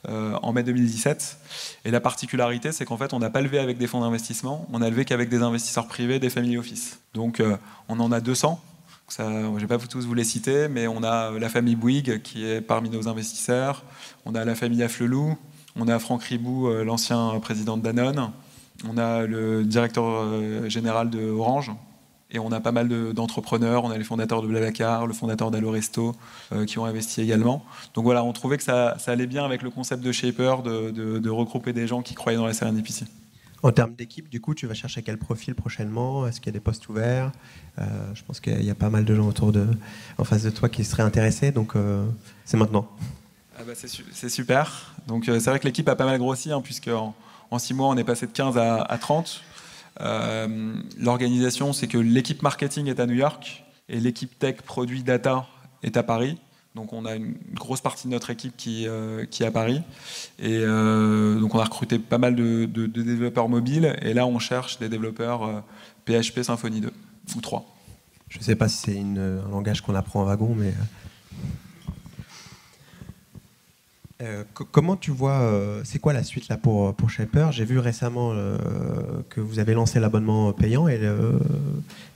en mai 2017. Et la particularité, c'est qu'en fait, on n'a pas levé avec des fonds d'investissement, on a levé qu'avec des investisseurs privés, des family office. Donc, on en a 200 je ne vais pas tous vous les citer, mais on a la famille Bouygues qui est parmi nos investisseurs, on a la famille Afflelou, on a Franck Ribou, euh, l'ancien président de Danone, on a le directeur euh, général de Orange, et on a pas mal d'entrepreneurs, on a les fondateurs de Blablacar, le fondateur d'Alloresto euh, qui ont investi également. Donc voilà, on trouvait que ça, allait bien avec le concept de Shaper de, de regrouper des gens qui croyaient dans la serendipity. En termes d'équipe, du coup, tu vas chercher quel profil prochainement? Est-ce qu'il y a des postes ouverts? Euh, Je pense qu'il y a pas mal de gens autour de, en face de toi qui seraient intéressés, donc euh, c'est maintenant. Ah bah c'est super. Donc euh, c'est vrai que l'équipe a pas mal grossi, hein, puisque en, six mois on est passé de 15 à, 30. L'organisation, c'est que l'équipe marketing est à New York et l'équipe tech, produit, data est à Paris. Donc on a une grosse partie de notre équipe qui, euh, qui est à Paris. Et euh, donc on a recruté pas mal de, développeurs mobiles. Et là on cherche des développeurs PHP euh, Symfony 2 ou 3. Je ne sais pas si c'est un langage qu'on apprend en wagon, mais Euh, comment tu vois, euh, c'est quoi la suite là pour, pour Shaper? J'ai vu récemment euh, que vous avez lancé l'abonnement payant et,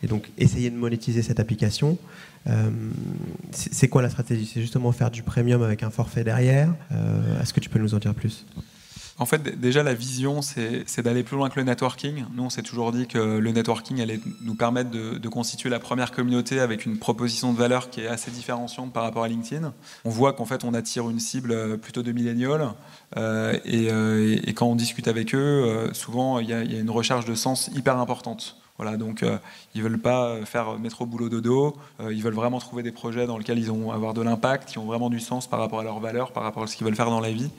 et, donc essayer de monétiser cette application. c'est quoi la stratégie? C'est justement faire du premium avec un forfait derrière? Est-ce que tu peux nous en dire plus? En fait, déjà, la vision, c'est d'aller plus loin que le networking. Nous, on s'est toujours dit que le networking allait nous permettre de, constituer la première communauté avec une proposition de valeur qui est assez différenciante par rapport à LinkedIn. On voit qu'en fait, on attire une cible plutôt de millénials. Euh, euh, et, quand on discute avec eux, euh, souvent, il y, a une recherche de sens hyper importante. Voilà, donc euh, ils veulent pas faire métro boulot dodo, euh, ils veulent vraiment trouver des projets dans lesquels ils vont avoir de l'impact, qui ont vraiment du sens par rapport à leurs valeurs, par rapport à ce qu'ils veulent faire dans la vie.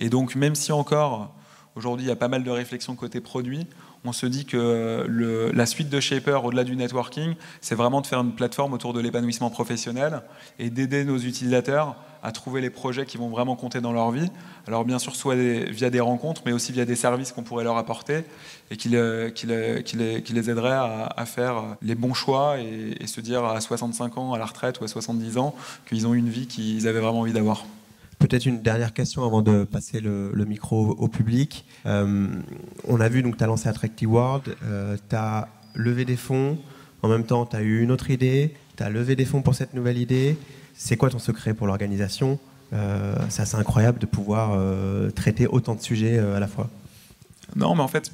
Et donc même si encore aujourd'hui il y a pas mal de réflexions côté produit, on se dit que la suite de Shaper, au-delà du networking, c'est vraiment de faire une plateforme autour de l'épanouissement professionnel et d'aider nos utilisateurs à trouver les projets qui vont vraiment compter dans leur vie. Alors bien sûr, soit via des rencontres, mais aussi via des services qu'on pourrait leur apporter et qui, qui, les, aideraient à, faire les bons choix et, se dire à 65 ans, à la retraite ou à 70 ans, qu'ils ont une vie qu'ils avaient vraiment envie d'avoir. Peut-être une dernière question avant de passer le, micro au public. Euh, on a vu, donc tu as lancé Attractive World, euh, tu as levé des fonds, en même temps tu as eu une autre idée, tu as levé des fonds pour cette nouvelle idée. C'est quoi ton secret pour l'organisation? Euh, C'est assez incroyable de pouvoir traiter autant de sujets à la fois. Non, mais en fait,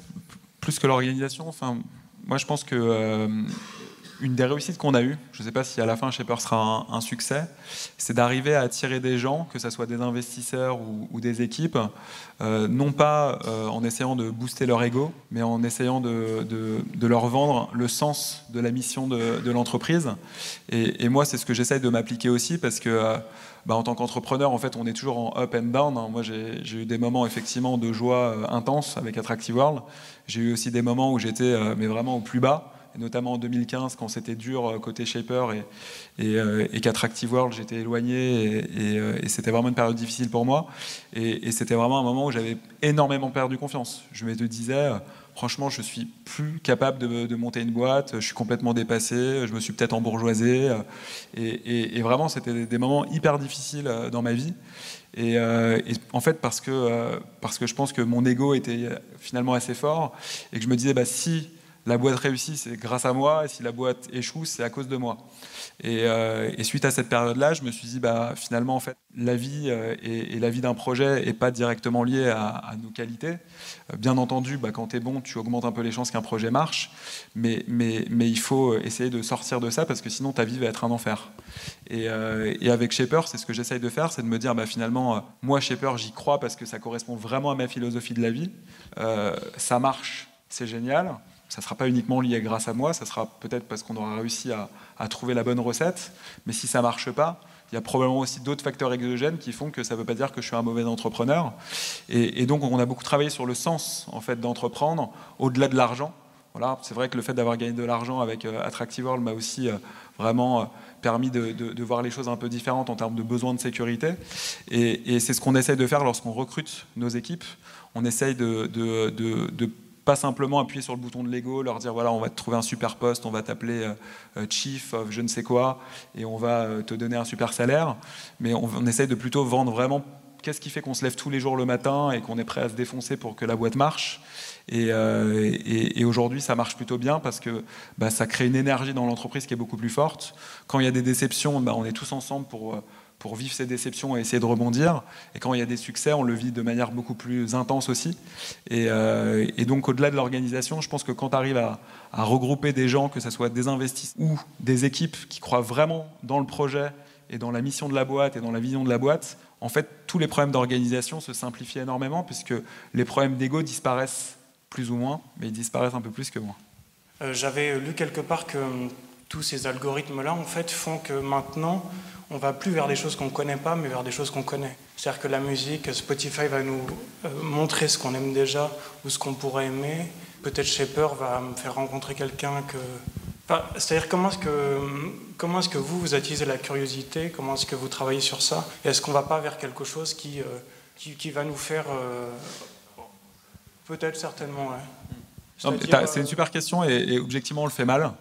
plus que l'organisation, enfin, moi je pense que une des réussites qu'on a eues, je ne sais pas si à la fin Shaper sera un, succès, c'est d'arriver à attirer des gens, que ce soit des investisseurs ou, des équipes, euh, non pas euh, en essayant de booster leur ego, mais en essayant de, leur vendre le sens de la mission de, l'entreprise. Et, moi, c'est ce que j'essaye de m'appliquer aussi, parce que euh, bah, en tant qu'entrepreneur, en fait, on est toujours en up and down. Hein. Moi, j'ai eu des moments effectivement de joie intense avec Attractive World. J'ai eu aussi des moments où j'étais mais vraiment au plus bas notamment en 2015 quand c'était dur euh, côté Shaper et, et, euh, et World, j'étais éloigné euh, et, c'était vraiment une période difficile pour moi. Et, c'était vraiment un moment où j'avais énormément perdu confiance. Je me disais, franchement, je suis plus capable de, monter une boîte, je suis complètement dépassé, je me suis peut-être embourgeoisé. Et, vraiment, c'était des moments hyper difficiles dans ma vie. Et, en fait, parce que, parce que je pense que mon ego était finalement assez fort et que je me disais, bah, si la boîte réussit, c'est grâce à moi, et si la boîte échoue, c'est à cause de moi. Et, euh, suite à cette période-là, je me suis dit, bah, finalement, en fait, la vie euh, et, la vie d'un projet n'est pas directement liée à, nos qualités. Euh, bien entendu, bah, quand tu es bon, tu augmentes un peu les chances qu'un projet marche, mais, il faut essayer de sortir de ça parce que sinon ta vie va être un enfer. Et, avec Shaper, c'est ce que j'essaye de faire, c'est de me dire, bah, finalement, moi, Shaper, j'y crois parce que ça correspond vraiment à ma philosophie de la vie. ça marche, c'est génial ça ne sera pas uniquement lié grâce à moi, ça sera peut-être parce qu'on aura réussi à, trouver la bonne recette, mais si ça ne marche pas, il y a probablement aussi d'autres facteurs exogènes qui font que ça ne veut pas dire que je suis un mauvais entrepreneur. Et, donc on a beaucoup travaillé sur le sens en fait d'entreprendre, au-delà de l'argent, Voilà, c'est vrai que le fait d'avoir gagné de l'argent avec Attractive World m'a aussi vraiment permis de, voir les choses un peu différentes en termes de besoins de sécurité. Et, c'est ce qu'on essaye de faire lorsqu'on recrute nos équipes. On essaye de pas simplement appuyer sur le bouton de Lego, leur dire voilà, on va te trouver un super poste, on va t'appeler euh, euh, chief of je ne sais quoi, et on va euh, te donner un super salaire. Mais on, on essaye de plutôt vendre vraiment qu'est-ce qui fait qu'on se lève tous les jours le matin et qu'on est prêt à se défoncer pour que la boîte marche. Et, et, aujourd'hui, ça marche plutôt bien parce que bah, ça crée une énergie dans l'entreprise qui est beaucoup plus forte. Quand il y a des déceptions, bah, on est tous ensemble pour pour vivre ces déceptions et essayer de rebondir. Et quand il y a des succès, on le vit de manière beaucoup plus intense aussi. Et, euh, donc, au-delà de l'organisation, je pense que quand tu arrives à, regrouper des gens, que ce soit des investisseurs ou des équipes qui croient vraiment dans le projet et dans la mission de la boîte et dans la vision de la boîte, en fait, tous les problèmes d'organisation se simplifient énormément puisque les problèmes d'ego disparaissent plus ou moins, mais ils disparaissent un peu plus que moins. Euh, j'avais lu quelque part que hum, tous ces algorithmes-là, en fait, font que maintenant, on va plus vers des choses qu'on ne connaît pas, mais vers des choses qu'on connaît. C'est-à-dire que la musique, Spotify va nous euh, montrer ce qu'on aime déjà ou ce qu'on pourrait aimer. Peut-être Shaper va me faire rencontrer quelqu'un que... c'est-à-dire comment est-ce que, comment est-ce que vous, vous utilisez la curiosité? Comment est-ce que vous travaillez sur ça? Est-ce qu'on ne va pas vers quelque chose qui, euh, qui, va nous faire... Euh, peut-être, certainement, C'est une super question et, objectivement, on le fait mal.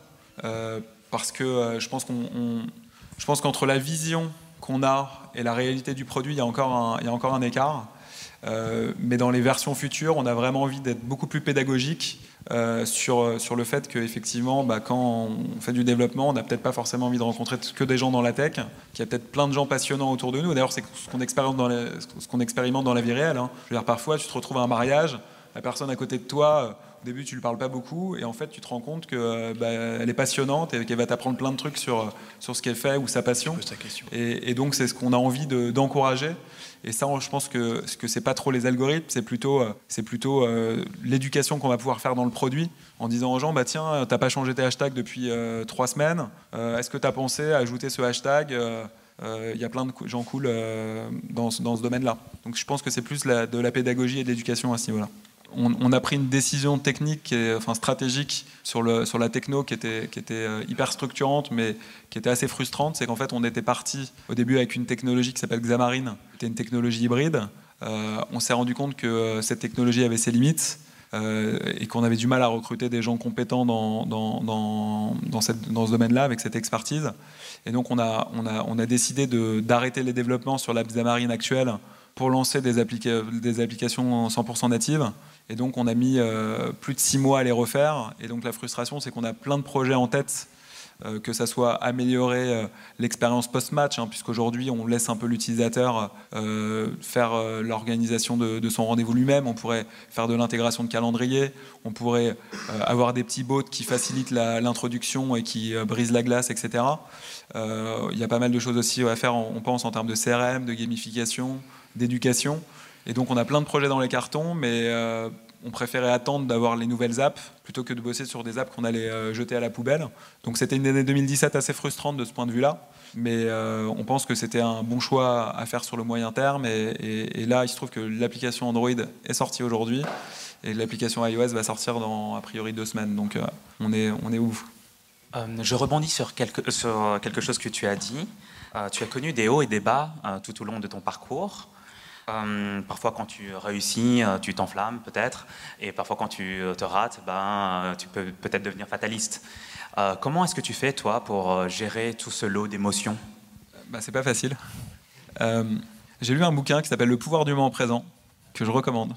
Parce que je pense je pense qu'entre la vision qu'on a et la réalité du produit, il y a encore un, il y a encore un écart. Euh, mais dans les versions futures, on a vraiment envie d'être beaucoup plus pédagogique euh, sur, sur le fait qu'effectivement, bah, quand on fait du développement, on n'a peut-être pas forcément envie de rencontrer que des gens dans la tech, qu'il y a peut-être plein de gens passionnants autour de nous. D'ailleurs, c'est ce qu'on expérimente, dans la vie réelle. Hein. Parfois, tu te retrouves à un mariage, la personne à côté de toi au début, tu ne lui parles pas beaucoup, et en fait, tu te rends compte qu'elle euh, bah, est passionnante et qu'elle va t'apprendre plein de trucs sur, sur ce qu'elle fait ou sa passion. Et, donc, c'est ce qu'on a envie d'encourager. et ça, je pense que ce que c'est pas trop les algorithmes, c'est plutôt, euh, c'est plutôt euh, l'éducation qu'on va pouvoir faire dans le produit, en disant aux gens, bah tiens, t'as pas changé tes hashtags depuis trois semaines. Est-ce que tu as pensé à ajouter ce hashtag il y a plein de gens cool dans, dans, ce domaine-là. Donc je pense que c'est plus de la pédagogie et de l'éducation à ce niveau-là on, a pris une décision technique, et, enfin stratégique sur, la techno qui était, euh, hyper structurante, mais qui était assez frustrante. C'est qu'en fait, on était parti au début avec une technologie qui s'appelle Xamarin, qui était une technologie hybride. Euh, on s'est rendu compte que euh, cette technologie avait ses limites. et qu'on avait du mal à recruter des gens compétents dans, ce domaine-là, avec cette expertise. Et donc on a décidé d'arrêter les développements sur l'app Xamarin actuelle pour lancer des, applications 100% natives. Et donc, on a mis euh, plus de six mois à les refaire. Et donc, la frustration, c'est qu'on a plein de projets en tête, euh, que ça soit améliorer euh, l'expérience post-match, hein, puisqu'aujourd'hui, on laisse un peu l'utilisateur faire l'organisation de, son rendez-vous lui-même. On pourrait faire de l'intégration de calendrier. On pourrait avoir des petits bots qui facilitent l'introduction et qui brisent la glace, etc. Il y a pas mal de choses aussi à faire, on pense, en termes de CRM, de gamification, d'éducation. Et donc on a plein de projets dans les cartons, mais euh, on préférait attendre d'avoir les nouvelles apps plutôt que de bosser sur des apps qu'on allait euh, jeter à la poubelle. Donc c'était une année 2017 assez frustrante de ce point de vue-là, mais euh, on pense que c'était un bon choix à faire sur le moyen terme. Et, là, il se trouve que l'application Android est sortie aujourd'hui et l'application iOS va sortir dans a priori deux semaines. Donc on est, on est ouf. je rebondis sur quelque, sur quelque chose que tu as dit. tu as connu des hauts et des bas tout au long de ton parcours. Euh, parfois, quand tu réussis, euh, tu t'enflammes peut-être, et parfois, quand tu euh, te rates, ben, tu peux peut-être devenir fataliste. comment est-ce que tu fais, toi, pour gérer tout ce lot d'émotions? Bah, C'est pas facile. J'ai lu un bouquin qui s'appelle Le pouvoir du moment présent, que je recommande,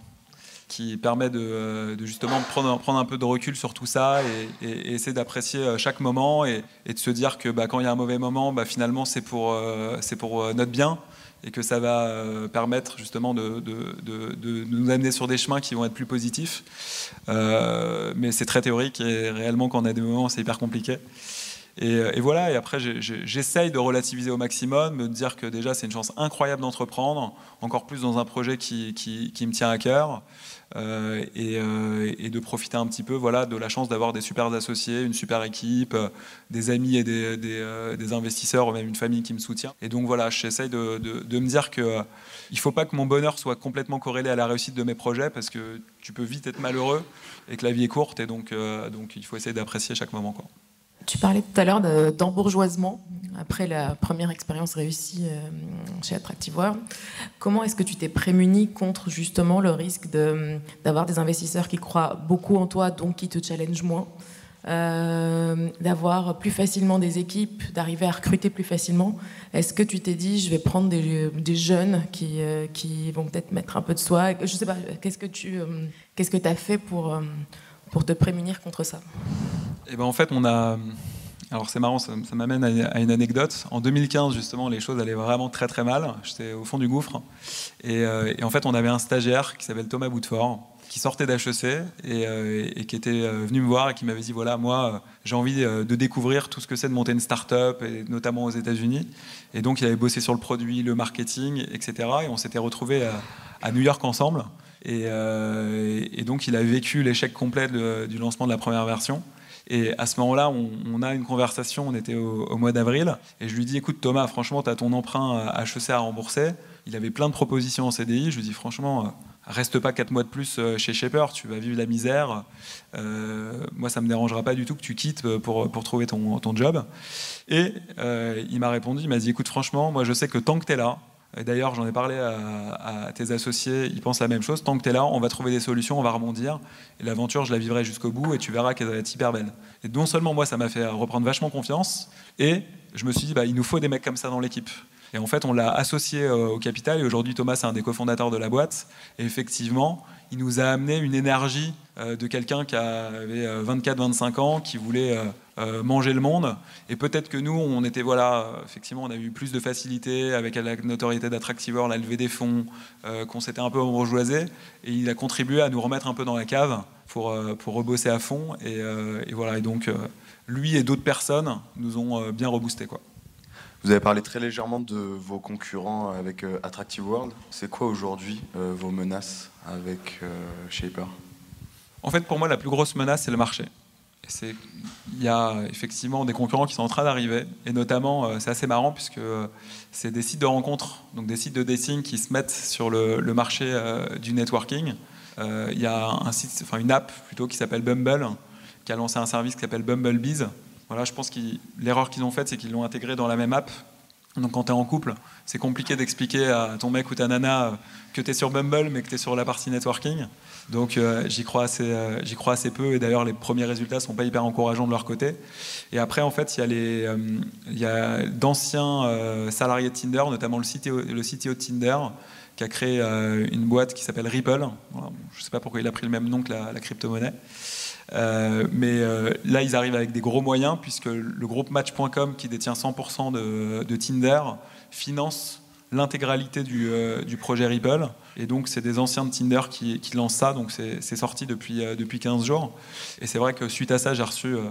qui permet de, justement prendre, prendre, un peu de recul sur tout ça et, essayer d'apprécier chaque moment et, de se dire que bah, quand il y a un mauvais moment, bah, finalement, c'est pour, notre bien et que ça va euh, permettre justement de, nous amener sur des chemins qui vont être plus positifs. Euh, mais c'est très théorique et réellement quand on a des moments c'est hyper compliqué. Et, voilà, et après, j'essaye de relativiser au maximum, me dire que déjà, c'est une chance incroyable d'entreprendre, encore plus dans un projet qui, me tient à cœur. Euh, euh, et, de profiter un petit peu voilà, de la chance d'avoir des super associés, une super équipe, euh, des amis et des, des, investisseurs, même une famille qui me soutient. Et donc voilà, j'essaye de, me dire qu'il ne faut pas que mon bonheur soit complètement corrélé à la réussite de mes projets parce que tu peux vite être malheureux et que la vie est courte et donc, il faut essayer d'apprécier chaque moment. Tu parlais tout à l'heure d'embourgeoisement après la première expérience réussie euh, chez Attractive World. Comment est-ce que tu t'es prémuni contre justement le risque d'avoir des investisseurs qui croient beaucoup en toi, donc qui te challenge moins euh, d'avoir plus facilement des équipes, d'arriver à recruter plus facilement? Est-ce que tu t'es dit, je vais prendre des, jeunes qui, euh, qui vont peut-être mettre un peu de soi? Je sais pas, qu'est-ce que tu qu'est-ce que as fait pour, pour te prémunir contre ça? Eh ben en fait, on a. Alors c'est marrant, ça, m'amène à, une anecdote. En 2015, justement, les choses allaient vraiment très très mal. J'étais au fond du gouffre. Euh, et, en fait, on avait un stagiaire qui s'appelle Thomas Boutefort, qui sortait d'HEC euh, et, qui était euh, venu me voir et qui m'avait dit voilà, moi, j'ai envie de découvrir tout ce que c'est de monter une start-up, notamment aux États-Unis. Et donc, il avait bossé sur le produit, le marketing, etc. Et on s'était retrouvés à, New York ensemble. Et, donc, il a vécu l'échec complet du lancement de la première version. Et à ce moment-là, on, a une conversation, on était au, mois d'avril, et je lui dis, écoute Thomas, franchement, tu as ton emprunt HEC à rembourser. Il avait plein de propositions en CDI. Je lui dis, franchement, euh, reste pas quatre mois de plus euh, chez Shaper, tu vas vivre la misère. Euh, moi, ça me dérangera pas du tout que tu quittes pour, pour trouver ton, ton job. Et il m'a répondu, il m'a dit, écoute, franchement, moi, je sais que tant que tu es là, D'ailleurs, j'en ai parlé à, tes associés, ils pensent la même chose. Tant que tu es là, on va trouver des solutions, on va rebondir. Et l'aventure, je la vivrai jusqu'au bout et tu verras qu'elle va être hyper belle. Et non seulement moi, ça m'a fait reprendre vachement confiance, et je me suis dit, bah, il nous faut des mecs comme ça dans l'équipe. Et en fait, on l'a associé euh, au capital. Et aujourd'hui, Thomas, c'est un des cofondateurs de la boîte. Et effectivement, il nous a amené une énergie euh, de quelqu'un qui avait 24-25 euh, ans, qui voulait euh, manger le monde. Et peut-être que nous, on était, voilà, effectivement, on a eu plus de facilité avec la notoriété d'Attractiveur, la levée des fonds, qu'on s'était un peu rejoisé. Et il a contribué à nous remettre un peu dans la cave pour, pour rebosser à fond. Et, et voilà, et donc, lui et d'autres personnes nous ont bien reboosté, quoi. Vous avez parlé très légèrement de vos concurrents avec Attractive World. C'est quoi aujourd'hui vos menaces avec Shaper? En fait, pour moi, la plus grosse menace, c'est le marché. Il y a effectivement des concurrents qui sont en train d'arriver, et notamment, euh, c'est assez marrant puisque euh, c'est des sites de rencontres, donc des sites de dating qui se mettent sur le, marché euh, du networking. Il y a un site, enfin une app plutôt qui s'appelle Bumble, qui a lancé un service qui s'appelle Bumblebees. Voilà, je pense que l'erreur qu'ils ont faite, c'est qu'ils l'ont intégré dans la même app. Donc quand tu es en couple, c'est compliqué d'expliquer à ton mec ou ta nana que tu es sur Bumble, mais que tu es sur la partie networking. Donc euh, j'y crois, assez, euh, j'y crois assez peu et d'ailleurs les premiers résultats sont pas hyper encourageants de leur côté. Et après en fait il y a, euh, d'anciens salariés de Tinder, notamment le CTO, de Tinder, qui a créé une boîte qui s'appelle Ripple. je ne sais pas pourquoi il a pris le même nom que la, crypto-monnaie. mais là, ils arrivent avec des gros moyens, puisque le groupe Match.com, qui détient 100% de, de, Tinder, finance l'intégralité du, du, projet Ripple. Et donc, c'est des anciens de Tinder qui, lancent ça. Donc, c'est sorti depuis, euh, depuis 15 jours. Et c'est vrai que suite à ça, j'ai reçu euh,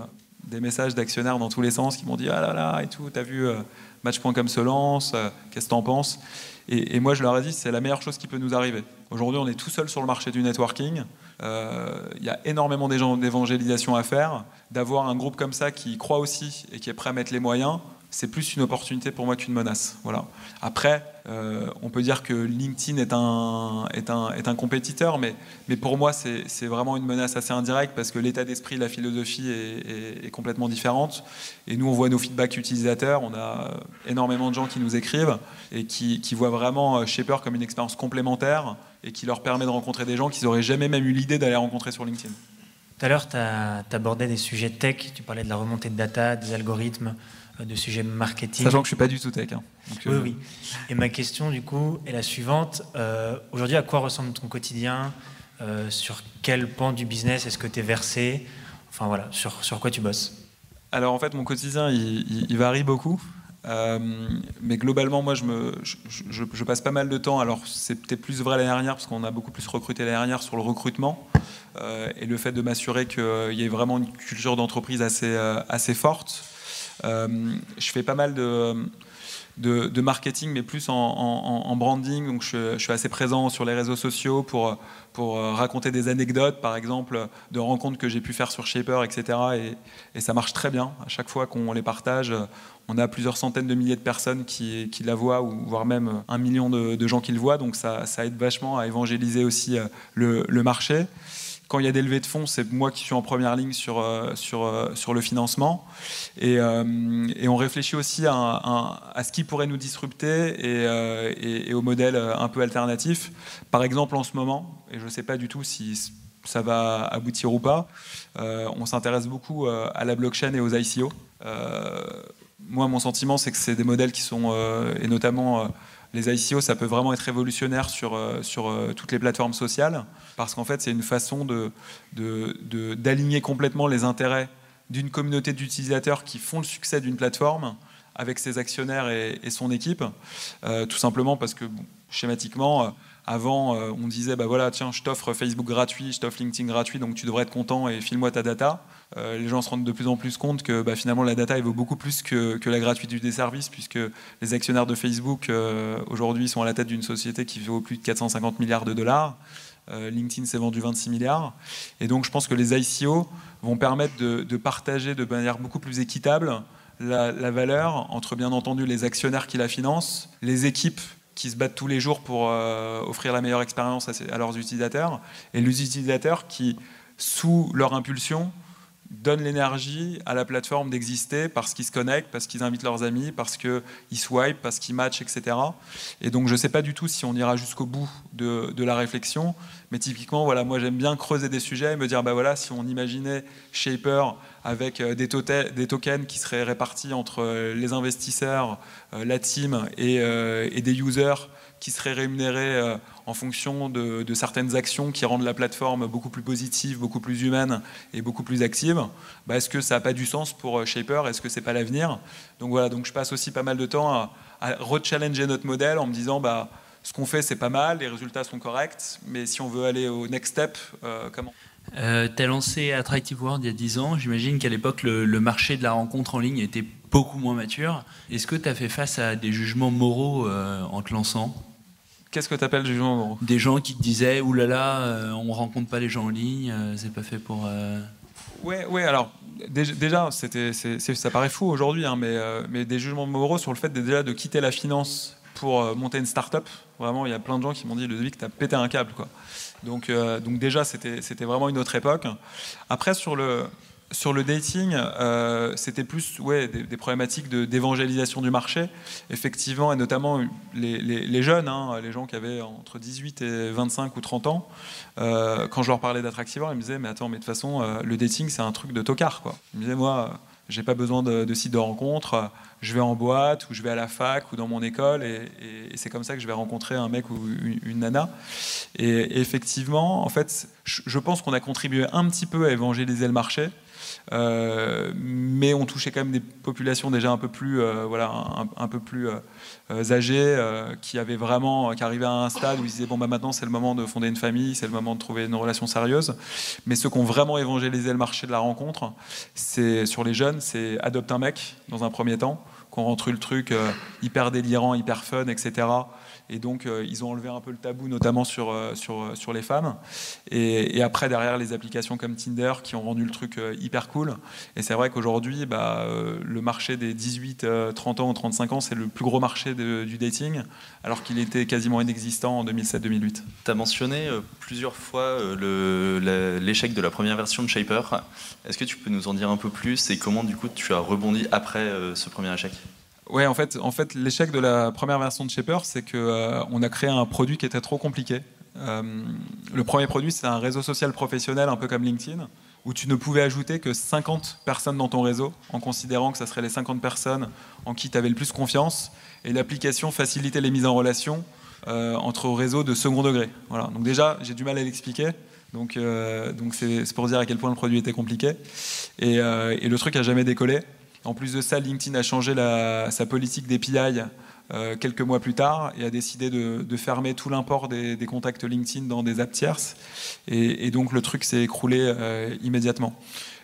des messages d'actionnaires dans tous les sens qui m'ont dit Ah là là, et tout, t'as vu euh, Match.com se lance, qu'est-ce que t'en penses? Et, moi, je leur ai dit C'est la meilleure chose qui peut nous arriver. Aujourd'hui, on est tout seul sur le marché du networking. Il y a énormément d'évangélisation à faire. D'avoir un groupe comme ça qui croit aussi et qui est prêt à mettre les moyens, c'est plus une opportunité pour moi qu'une menace. Voilà. Après, euh, on peut dire que LinkedIn est un, est un, est un compétiteur, mais, mais pour moi, c'est vraiment une menace assez indirecte parce que l'état d'esprit, la philosophie est, complètement différente. Et nous, on voit nos feedbacks utilisateurs, on a énormément de gens qui nous écrivent et qui, qui voient vraiment euh, Shaper comme une expérience complémentaire et qui leur permet de rencontrer des gens qu'ils n'auraient jamais même eu l'idée d'aller rencontrer sur LinkedIn. Tout à l'heure, tu abordais des sujets tech, tu parlais de la remontée de data, des algorithmes. Euh, de sujets marketing. Sachant que je suis pas du tout tech. Hein. oui, euh, oui. Et ma question, du coup, est la suivante. Euh, aujourd'hui, à quoi ressemble ton quotidien Sur quel pan du business est-ce que tu es versé? Enfin voilà, sur, sur quoi tu bosses? Alors en fait, mon quotidien, il, varie beaucoup. mais globalement, moi, je, me, je, passe pas mal de temps. Alors, c'était plus vrai l'année dernière, parce qu'on a beaucoup plus recruté l'année dernière sur le recrutement. et le fait de m'assurer qu'il y ait vraiment une culture d'entreprise assez, assez forte. Je fais pas mal de marketing, mais plus en, branding. Donc je, suis assez présent sur les réseaux sociaux pour, euh, raconter des anecdotes, par exemple, de rencontres que j'ai pu faire sur Shaper, etc. Et, ça marche très bien. À chaque fois qu'on les partage, on a plusieurs centaines de milliers de personnes qui, la voient, ou voire même un million de, gens qui le voient. Donc ça, aide vachement à évangéliser aussi euh, le marché. Quand il y a des levées de fonds, c'est moi qui suis en première ligne sur, euh, sur, euh, sur le financement. Et, euh, et on réfléchit aussi à, ce qui pourrait nous disrupter et, et, aux modèles un peu alternatifs. Par exemple, en ce moment, et je ne sais pas du tout si ça va aboutir ou pas, on s'intéresse beaucoup à la blockchain et aux ICO. moi, mon sentiment, c'est que c'est des modèles qui sont, et notamment les ICO, ça peut vraiment être révolutionnaire sur, euh, sur euh, toutes les plateformes sociales, parce qu'en fait, c'est une façon d'aligner de, complètement les intérêts d'une communauté d'utilisateurs qui font le succès d'une plateforme avec ses actionnaires et, son équipe, euh, tout simplement parce que schématiquement, avant, on disait, bah voilà, tiens, je t'offre Facebook gratuit, je t'offre LinkedIn gratuit, donc tu devrais être content et file-moi ta data. Euh, les gens se rendent de plus en plus compte que bah, finalement la data vaut beaucoup plus que, la gratuité des services, puisque les actionnaires de Facebook euh, aujourd'hui sont à la tête d'une société qui vaut plus de 450 milliards de dollars. Euh, LinkedIn s'est vendu 26 milliards. Et donc je pense que les ICO vont permettre de, partager de manière beaucoup plus équitable la, valeur entre bien entendu les actionnaires qui la financent, les équipes qui se battent tous les jours pour offrir la meilleure expérience à, leurs utilisateurs, et les utilisateurs qui, sous leur impulsion, donnent l'énergie à la plateforme d'exister parce qu'ils se connectent, parce qu'ils invitent leurs amis, parce qu'ils swipe, parce qu'ils matchent, etc. Et donc je ne sais pas du tout si on ira jusqu'au bout de, la réflexion, mais typiquement, voilà, moi j'aime bien creuser des sujets et me dire, bah voilà, si on imaginait Shaper avec euh, des, tokens qui seraient répartis entre euh, les investisseurs, euh, la team et des users qui seraient rémunérés euh, en fonction de, certaines actions qui rendent la plateforme beaucoup plus positive, beaucoup plus humaine et beaucoup plus active, bah, est-ce que ça n'a pas du sens pour euh, Shaper? Est-ce que c'est pas l'avenir? Donc voilà, donc je passe aussi pas mal de temps à, à rechallenger notre modèle en me disant bah, ce qu'on fait c'est pas mal, les résultats sont corrects, mais si on veut aller au next step, euh, comment? Euh, tu as lancé Attractive World il y a 10 ans. J'imagine qu'à l'époque, le, le, marché de la rencontre en ligne était beaucoup moins mature. Est-ce que tu as fait face à des jugements moraux en te lançant? Qu'est-ce que tu appelles jugement gros? Des gens qui te disaient oulala, là là, euh, on rencontre pas les gens en ligne, euh, c'est pas fait pour. Euh, ouais, ouais, alors déjà, c'était, ça paraît fou aujourd'hui, hein, mais, mais des jugements moraux sur le fait déjà de quitter la finance pour monter une start-up. Vraiment, il y a plein de gens qui m'ont dit le que tu as pété un câble. Quoi. Donc, donc déjà, c'était, c'était vraiment une autre époque. Après, sur le, sur le dating, euh, c'était plus ouais, des, problématiques d'évangélisation du marché, effectivement, et notamment les, jeunes, hein, les gens qui avaient entre 18 et 25 ou 30 ans. Euh, quand je leur parlais d'attractiveur, ils me disaient Mais attends, mais de toute façon, euh, le dating, c'est un truc de tocard. Quoi. Ils me disaient Moi, j'ai pas besoin de, de, site de rencontre, je vais en boîte, ou je vais à la fac, ou dans mon école, et, c'est comme ça que je vais rencontrer un mec ou une, nana. Et, effectivement, en fait, je pense qu'on a contribué un petit peu à évangéliser le marché. Euh, mais on touchait quand même des populations déjà un peu plus, euh, voilà, un, peu plus euh, âgées, qui avaient vraiment, qui arrivaient à un stade où ils disaient bon bah maintenant c'est le moment de fonder une famille, c'est le moment de trouver une relation sérieuse. Mais ceux qui ont vraiment évangélisé le marché de la rencontre, c'est sur les jeunes, c'est adopte un mec dans un premier temps, qu'on rentre le truc hyper délirant, hyper fun, etc. Et donc, euh, ils ont enlevé un peu le tabou, notamment sur, euh, sur, euh, sur les femmes. Et, après, derrière, les applications comme Tinder qui ont rendu le truc hyper cool. Et c'est vrai qu'aujourd'hui, bah, le marché des 18, 30 ans ou 35 ans, c'est le plus gros marché du dating, alors qu'il était quasiment inexistant en 2007-2008. Tu as mentionné plusieurs fois l'échec de la première version de Shaper. Est-ce que tu peux nous en dire un peu plus et comment, du coup, tu as rebondi après ce premier échec? Ouais, en fait, l'échec de la première version de Shaper, c'est qu'on euh, a créé un produit qui était trop compliqué. Euh, le premier produit, c'est un réseau social professionnel, un peu comme LinkedIn, où tu ne pouvais ajouter que 50 personnes dans ton réseau, en considérant que ça serait les 50 personnes en qui tu avais le plus confiance. Et l'application facilitait les mises en relation euh, entre réseaux de second degré. Voilà. Donc déjà, j'ai du mal à l'expliquer. Donc, donc c'est pour dire à quel point le produit était compliqué. Et, et le truc a jamais décollé. En plus de ça, LinkedIn a changé sa politique d'API euh, quelques mois plus tard et a décidé de, fermer tout l'import des, contacts LinkedIn dans des apps tierces. Et, donc le truc s'est écroulé euh, immédiatement.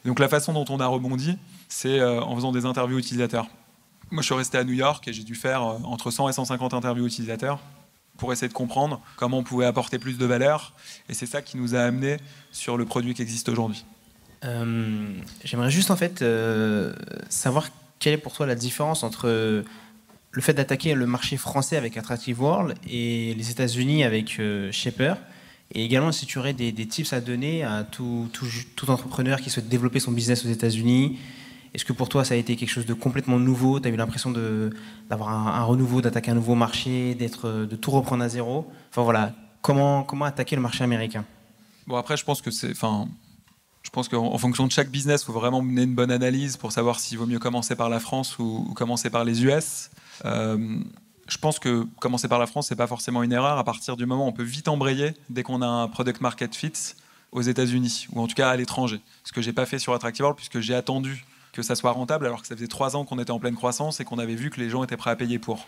donc la façon dont on a rebondi, c'est en faisant des interviews utilisateurs. Moi, je suis resté à New York et j'ai dû faire entre 100 et 150 interviews utilisateurs pour essayer de comprendre comment on pouvait apporter plus de valeur. Et c'est ça qui nous a amené sur le produit qui existe aujourd'hui. Euh, j'aimerais juste en fait euh, savoir quelle est pour toi la différence entre le fait d'attaquer le marché français avec Attractive World et les États-Unis avec euh, Shaper. Et également, si tu aurais des, tips à donner à tout, tout, tout, entrepreneur qui souhaite développer son business aux États-Unis, est-ce que pour toi, ça a été quelque chose de complètement nouveau? Tu as eu l'impression d'avoir un, renouveau, d'attaquer un nouveau marché, d'être, de tout reprendre à zéro? Enfin voilà, comment, comment attaquer le marché américain? Bon, après, je pense que c'est. Je pense qu'en fonction de chaque business, il faut vraiment mener une bonne analyse pour savoir s'il vaut mieux commencer par la France ou, commencer par les US. Euh, je pense que commencer par la France, c'est pas forcément une erreur. À partir du moment où on peut vite embrayer dès qu'on a un product market fit aux États-Unis ou en tout cas à l'étranger. Ce que j'ai pas fait sur Attractive World puisque j'ai attendu que ça soit rentable, alors que ça faisait trois ans qu'on était en pleine croissance et qu'on avait vu que les gens étaient prêts à payer pour.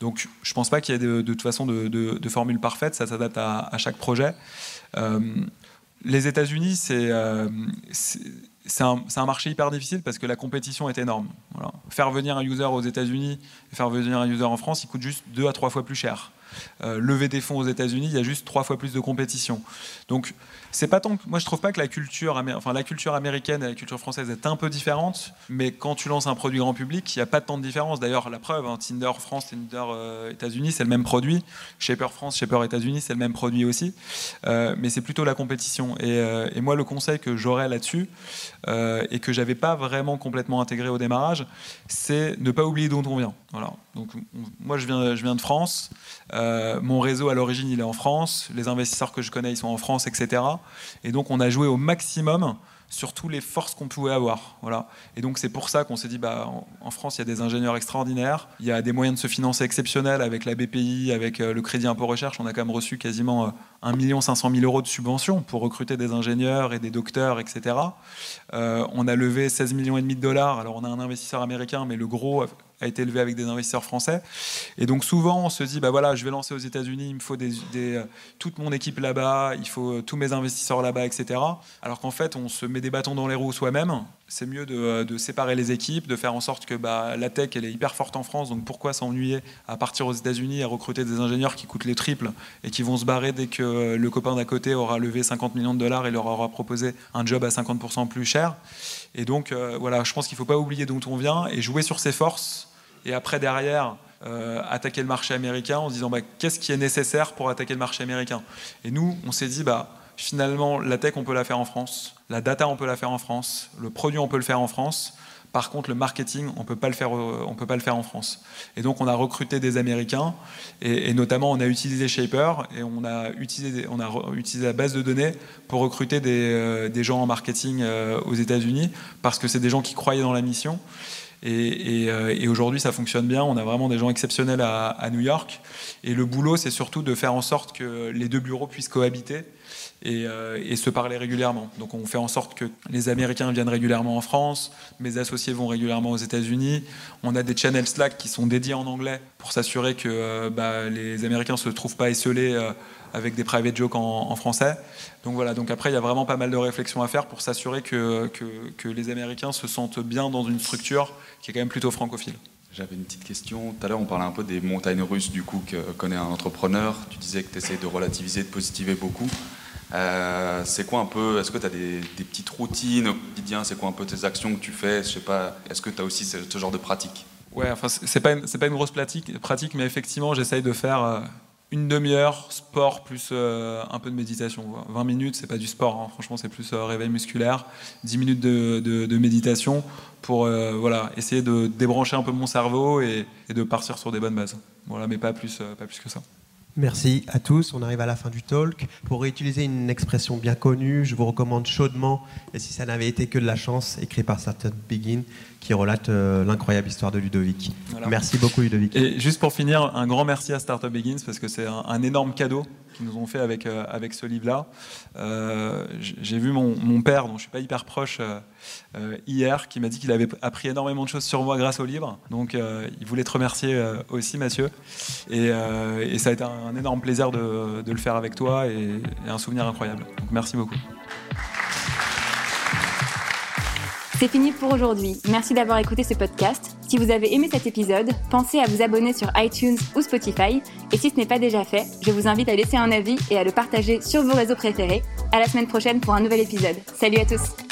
Donc je pense pas qu'il y ait de, toute façon de, de, formule parfaite, ça s'adapte à, chaque projet. Euh, les États-Unis, euh, c'est un, marché hyper difficile parce que la compétition est énorme. Faire venir un user aux États-Unis et faire venir un user en France, il coûte juste deux à trois fois plus cher. Euh, lever des fonds aux États-Unis, il y a juste trois fois plus de compétition. Donc c'est pas tant moi je trouve pas que la culture, enfin la culture américaine et la culture française est un peu différente, mais quand tu lances un produit grand public, il n'y a pas tant de différence. D'ailleurs, la preuve, hein, Tinder France, Tinder euh, États-Unis, c'est le même produit. Shaper France, Shaper États-Unis, c'est le même produit aussi, euh, mais c'est plutôt la compétition. Et, euh, et, moi, le conseil que j'aurais là-dessus et que j'avais pas vraiment complètement intégré au démarrage, c'est ne pas oublier d'où on vient. Voilà. Donc moi, je viens, je viens de France. mon réseau à l'origine, il est en France. Les investisseurs que je connais, ils sont en France, etc. Et donc on a joué au maximum sur toutes les forces qu'on pouvait avoir. Voilà. Et donc c'est pour ça qu'on s'est dit, bah, en, France, il y a des ingénieurs extraordinaires, il y a des moyens de se financer exceptionnels avec la BPI, avec euh, le crédit impôt recherche. On a quand même reçu quasiment euh, 1 500 000 euros de subventions pour recruter des ingénieurs et des docteurs, etc. Euh, on a levé 16 millions et demi de dollars. Alors on a un investisseur américain, mais le gros a été élevé avec des investisseurs français. Et donc souvent, on se dit, bah voilà, je vais lancer aux États-Unis, il me faut des, euh, toute mon équipe là-bas, il faut euh, tous mes investisseurs là-bas, etc. Alors qu'en fait, on se met des bâtons dans les roues soi-même. C'est mieux de, de, séparer les équipes, de faire en sorte que bah, la tech, elle est hyper forte en France, donc pourquoi s'ennuyer à partir aux États-Unis à recruter des ingénieurs qui coûtent les triples et qui vont se barrer dès que le copain d'à côté aura levé 50 millions de dollars et leur aura proposé un job à 50% plus cher? Et donc, euh, voilà, je pense qu'il ne faut pas oublier d'où on vient et jouer sur ses forces et après derrière euh, attaquer le marché américain en se disant bah, qu'est-ce qui est nécessaire pour attaquer le marché américain? Et nous, on s'est dit bah, finalement la tech on peut la faire en France, la data on peut la faire en France, le produit on peut le faire en France. Par contre, le marketing, on peut euh, peut pas le faire en France. Et donc, on a recruté des Américains, et, notamment, on a utilisé Shaper et on a utilisé, on a utilisé la base de données pour recruter des, euh, des gens en marketing aux États-Unis, parce que c'est des gens qui croyaient dans la mission. Euh, et, aujourd'hui, ça fonctionne bien. On a vraiment des gens exceptionnels à, New York. Et le boulot, c'est surtout de faire en sorte que les deux bureaux puissent cohabiter euh, et, se parler régulièrement. Donc on fait en sorte que les Américains viennent régulièrement en France, mes associés vont régulièrement aux États-Unis. On a des channels Slack qui sont dédiés en anglais pour s'assurer que euh, bah, les Américains ne se trouvent pas esselés avec des private jokes en, français. Donc voilà, donc après il y a vraiment pas mal de réflexions à faire pour s'assurer que, que, les Américains se sentent bien dans une structure qui est quand même plutôt francophile. J'avais une petite question. Tout à l'heure, on parlait un peu des montagnes russes du coup que connaît un entrepreneur. Tu disais que tu essayes de relativiser, de positiver beaucoup. Euh, c'est quoi un peu, est-ce que tu as des, petites routines au quotidien? C'est quoi un peu tes actions que tu fais? Je sais pas, est-ce que tu as aussi ce, genre de pratique? Ouais, enfin, c'est pas, une, pas une grosse pratique, pratique mais effectivement, j'essaye de faire euh, une demi-heure sport plus euh, un peu de méditation. 20 minutes, c'est pas du sport, hein. franchement, c'est plus euh, réveil musculaire. 10 minutes de, méditation pour euh, voilà, essayer de débrancher un peu mon cerveau et, de partir sur des bonnes bases. Voilà, mais pas plus, pas plus que ça. Merci à tous. On arrive à la fin du talk. Pour réutiliser une expression bien connue, je vous recommande chaudement, et si ça n'avait été que de la chance, écrit par Startup Begin, qui relate euh, l'incroyable histoire de Ludovic. Merci beaucoup Ludovic. Et juste pour finir, un grand merci à Startup Begins parce que c'est un, énorme cadeau qu'ils nous ont fait avec, euh, avec ce livre-là. Euh, j'ai vu mon, mon, père, dont je suis pas hyper proche, hier, qui m'a dit qu'il avait appris énormément de choses sur moi grâce au livre. Donc il voulait te remercier aussi Mathieu. Et, et, ça a été un, énorme plaisir de, de, le faire avec toi et, et un souvenir incroyable. Donc merci beaucoup. C'est fini pour aujourd'hui. Merci d'avoir écouté ce podcast. Si vous avez aimé cet épisode, pensez à vous abonner sur iTunes ou Spotify. Et si ce n'est pas déjà fait, je vous invite à laisser un avis et à le partager sur vos réseaux préférés. À la semaine prochaine pour un nouvel épisode. Salut à tous!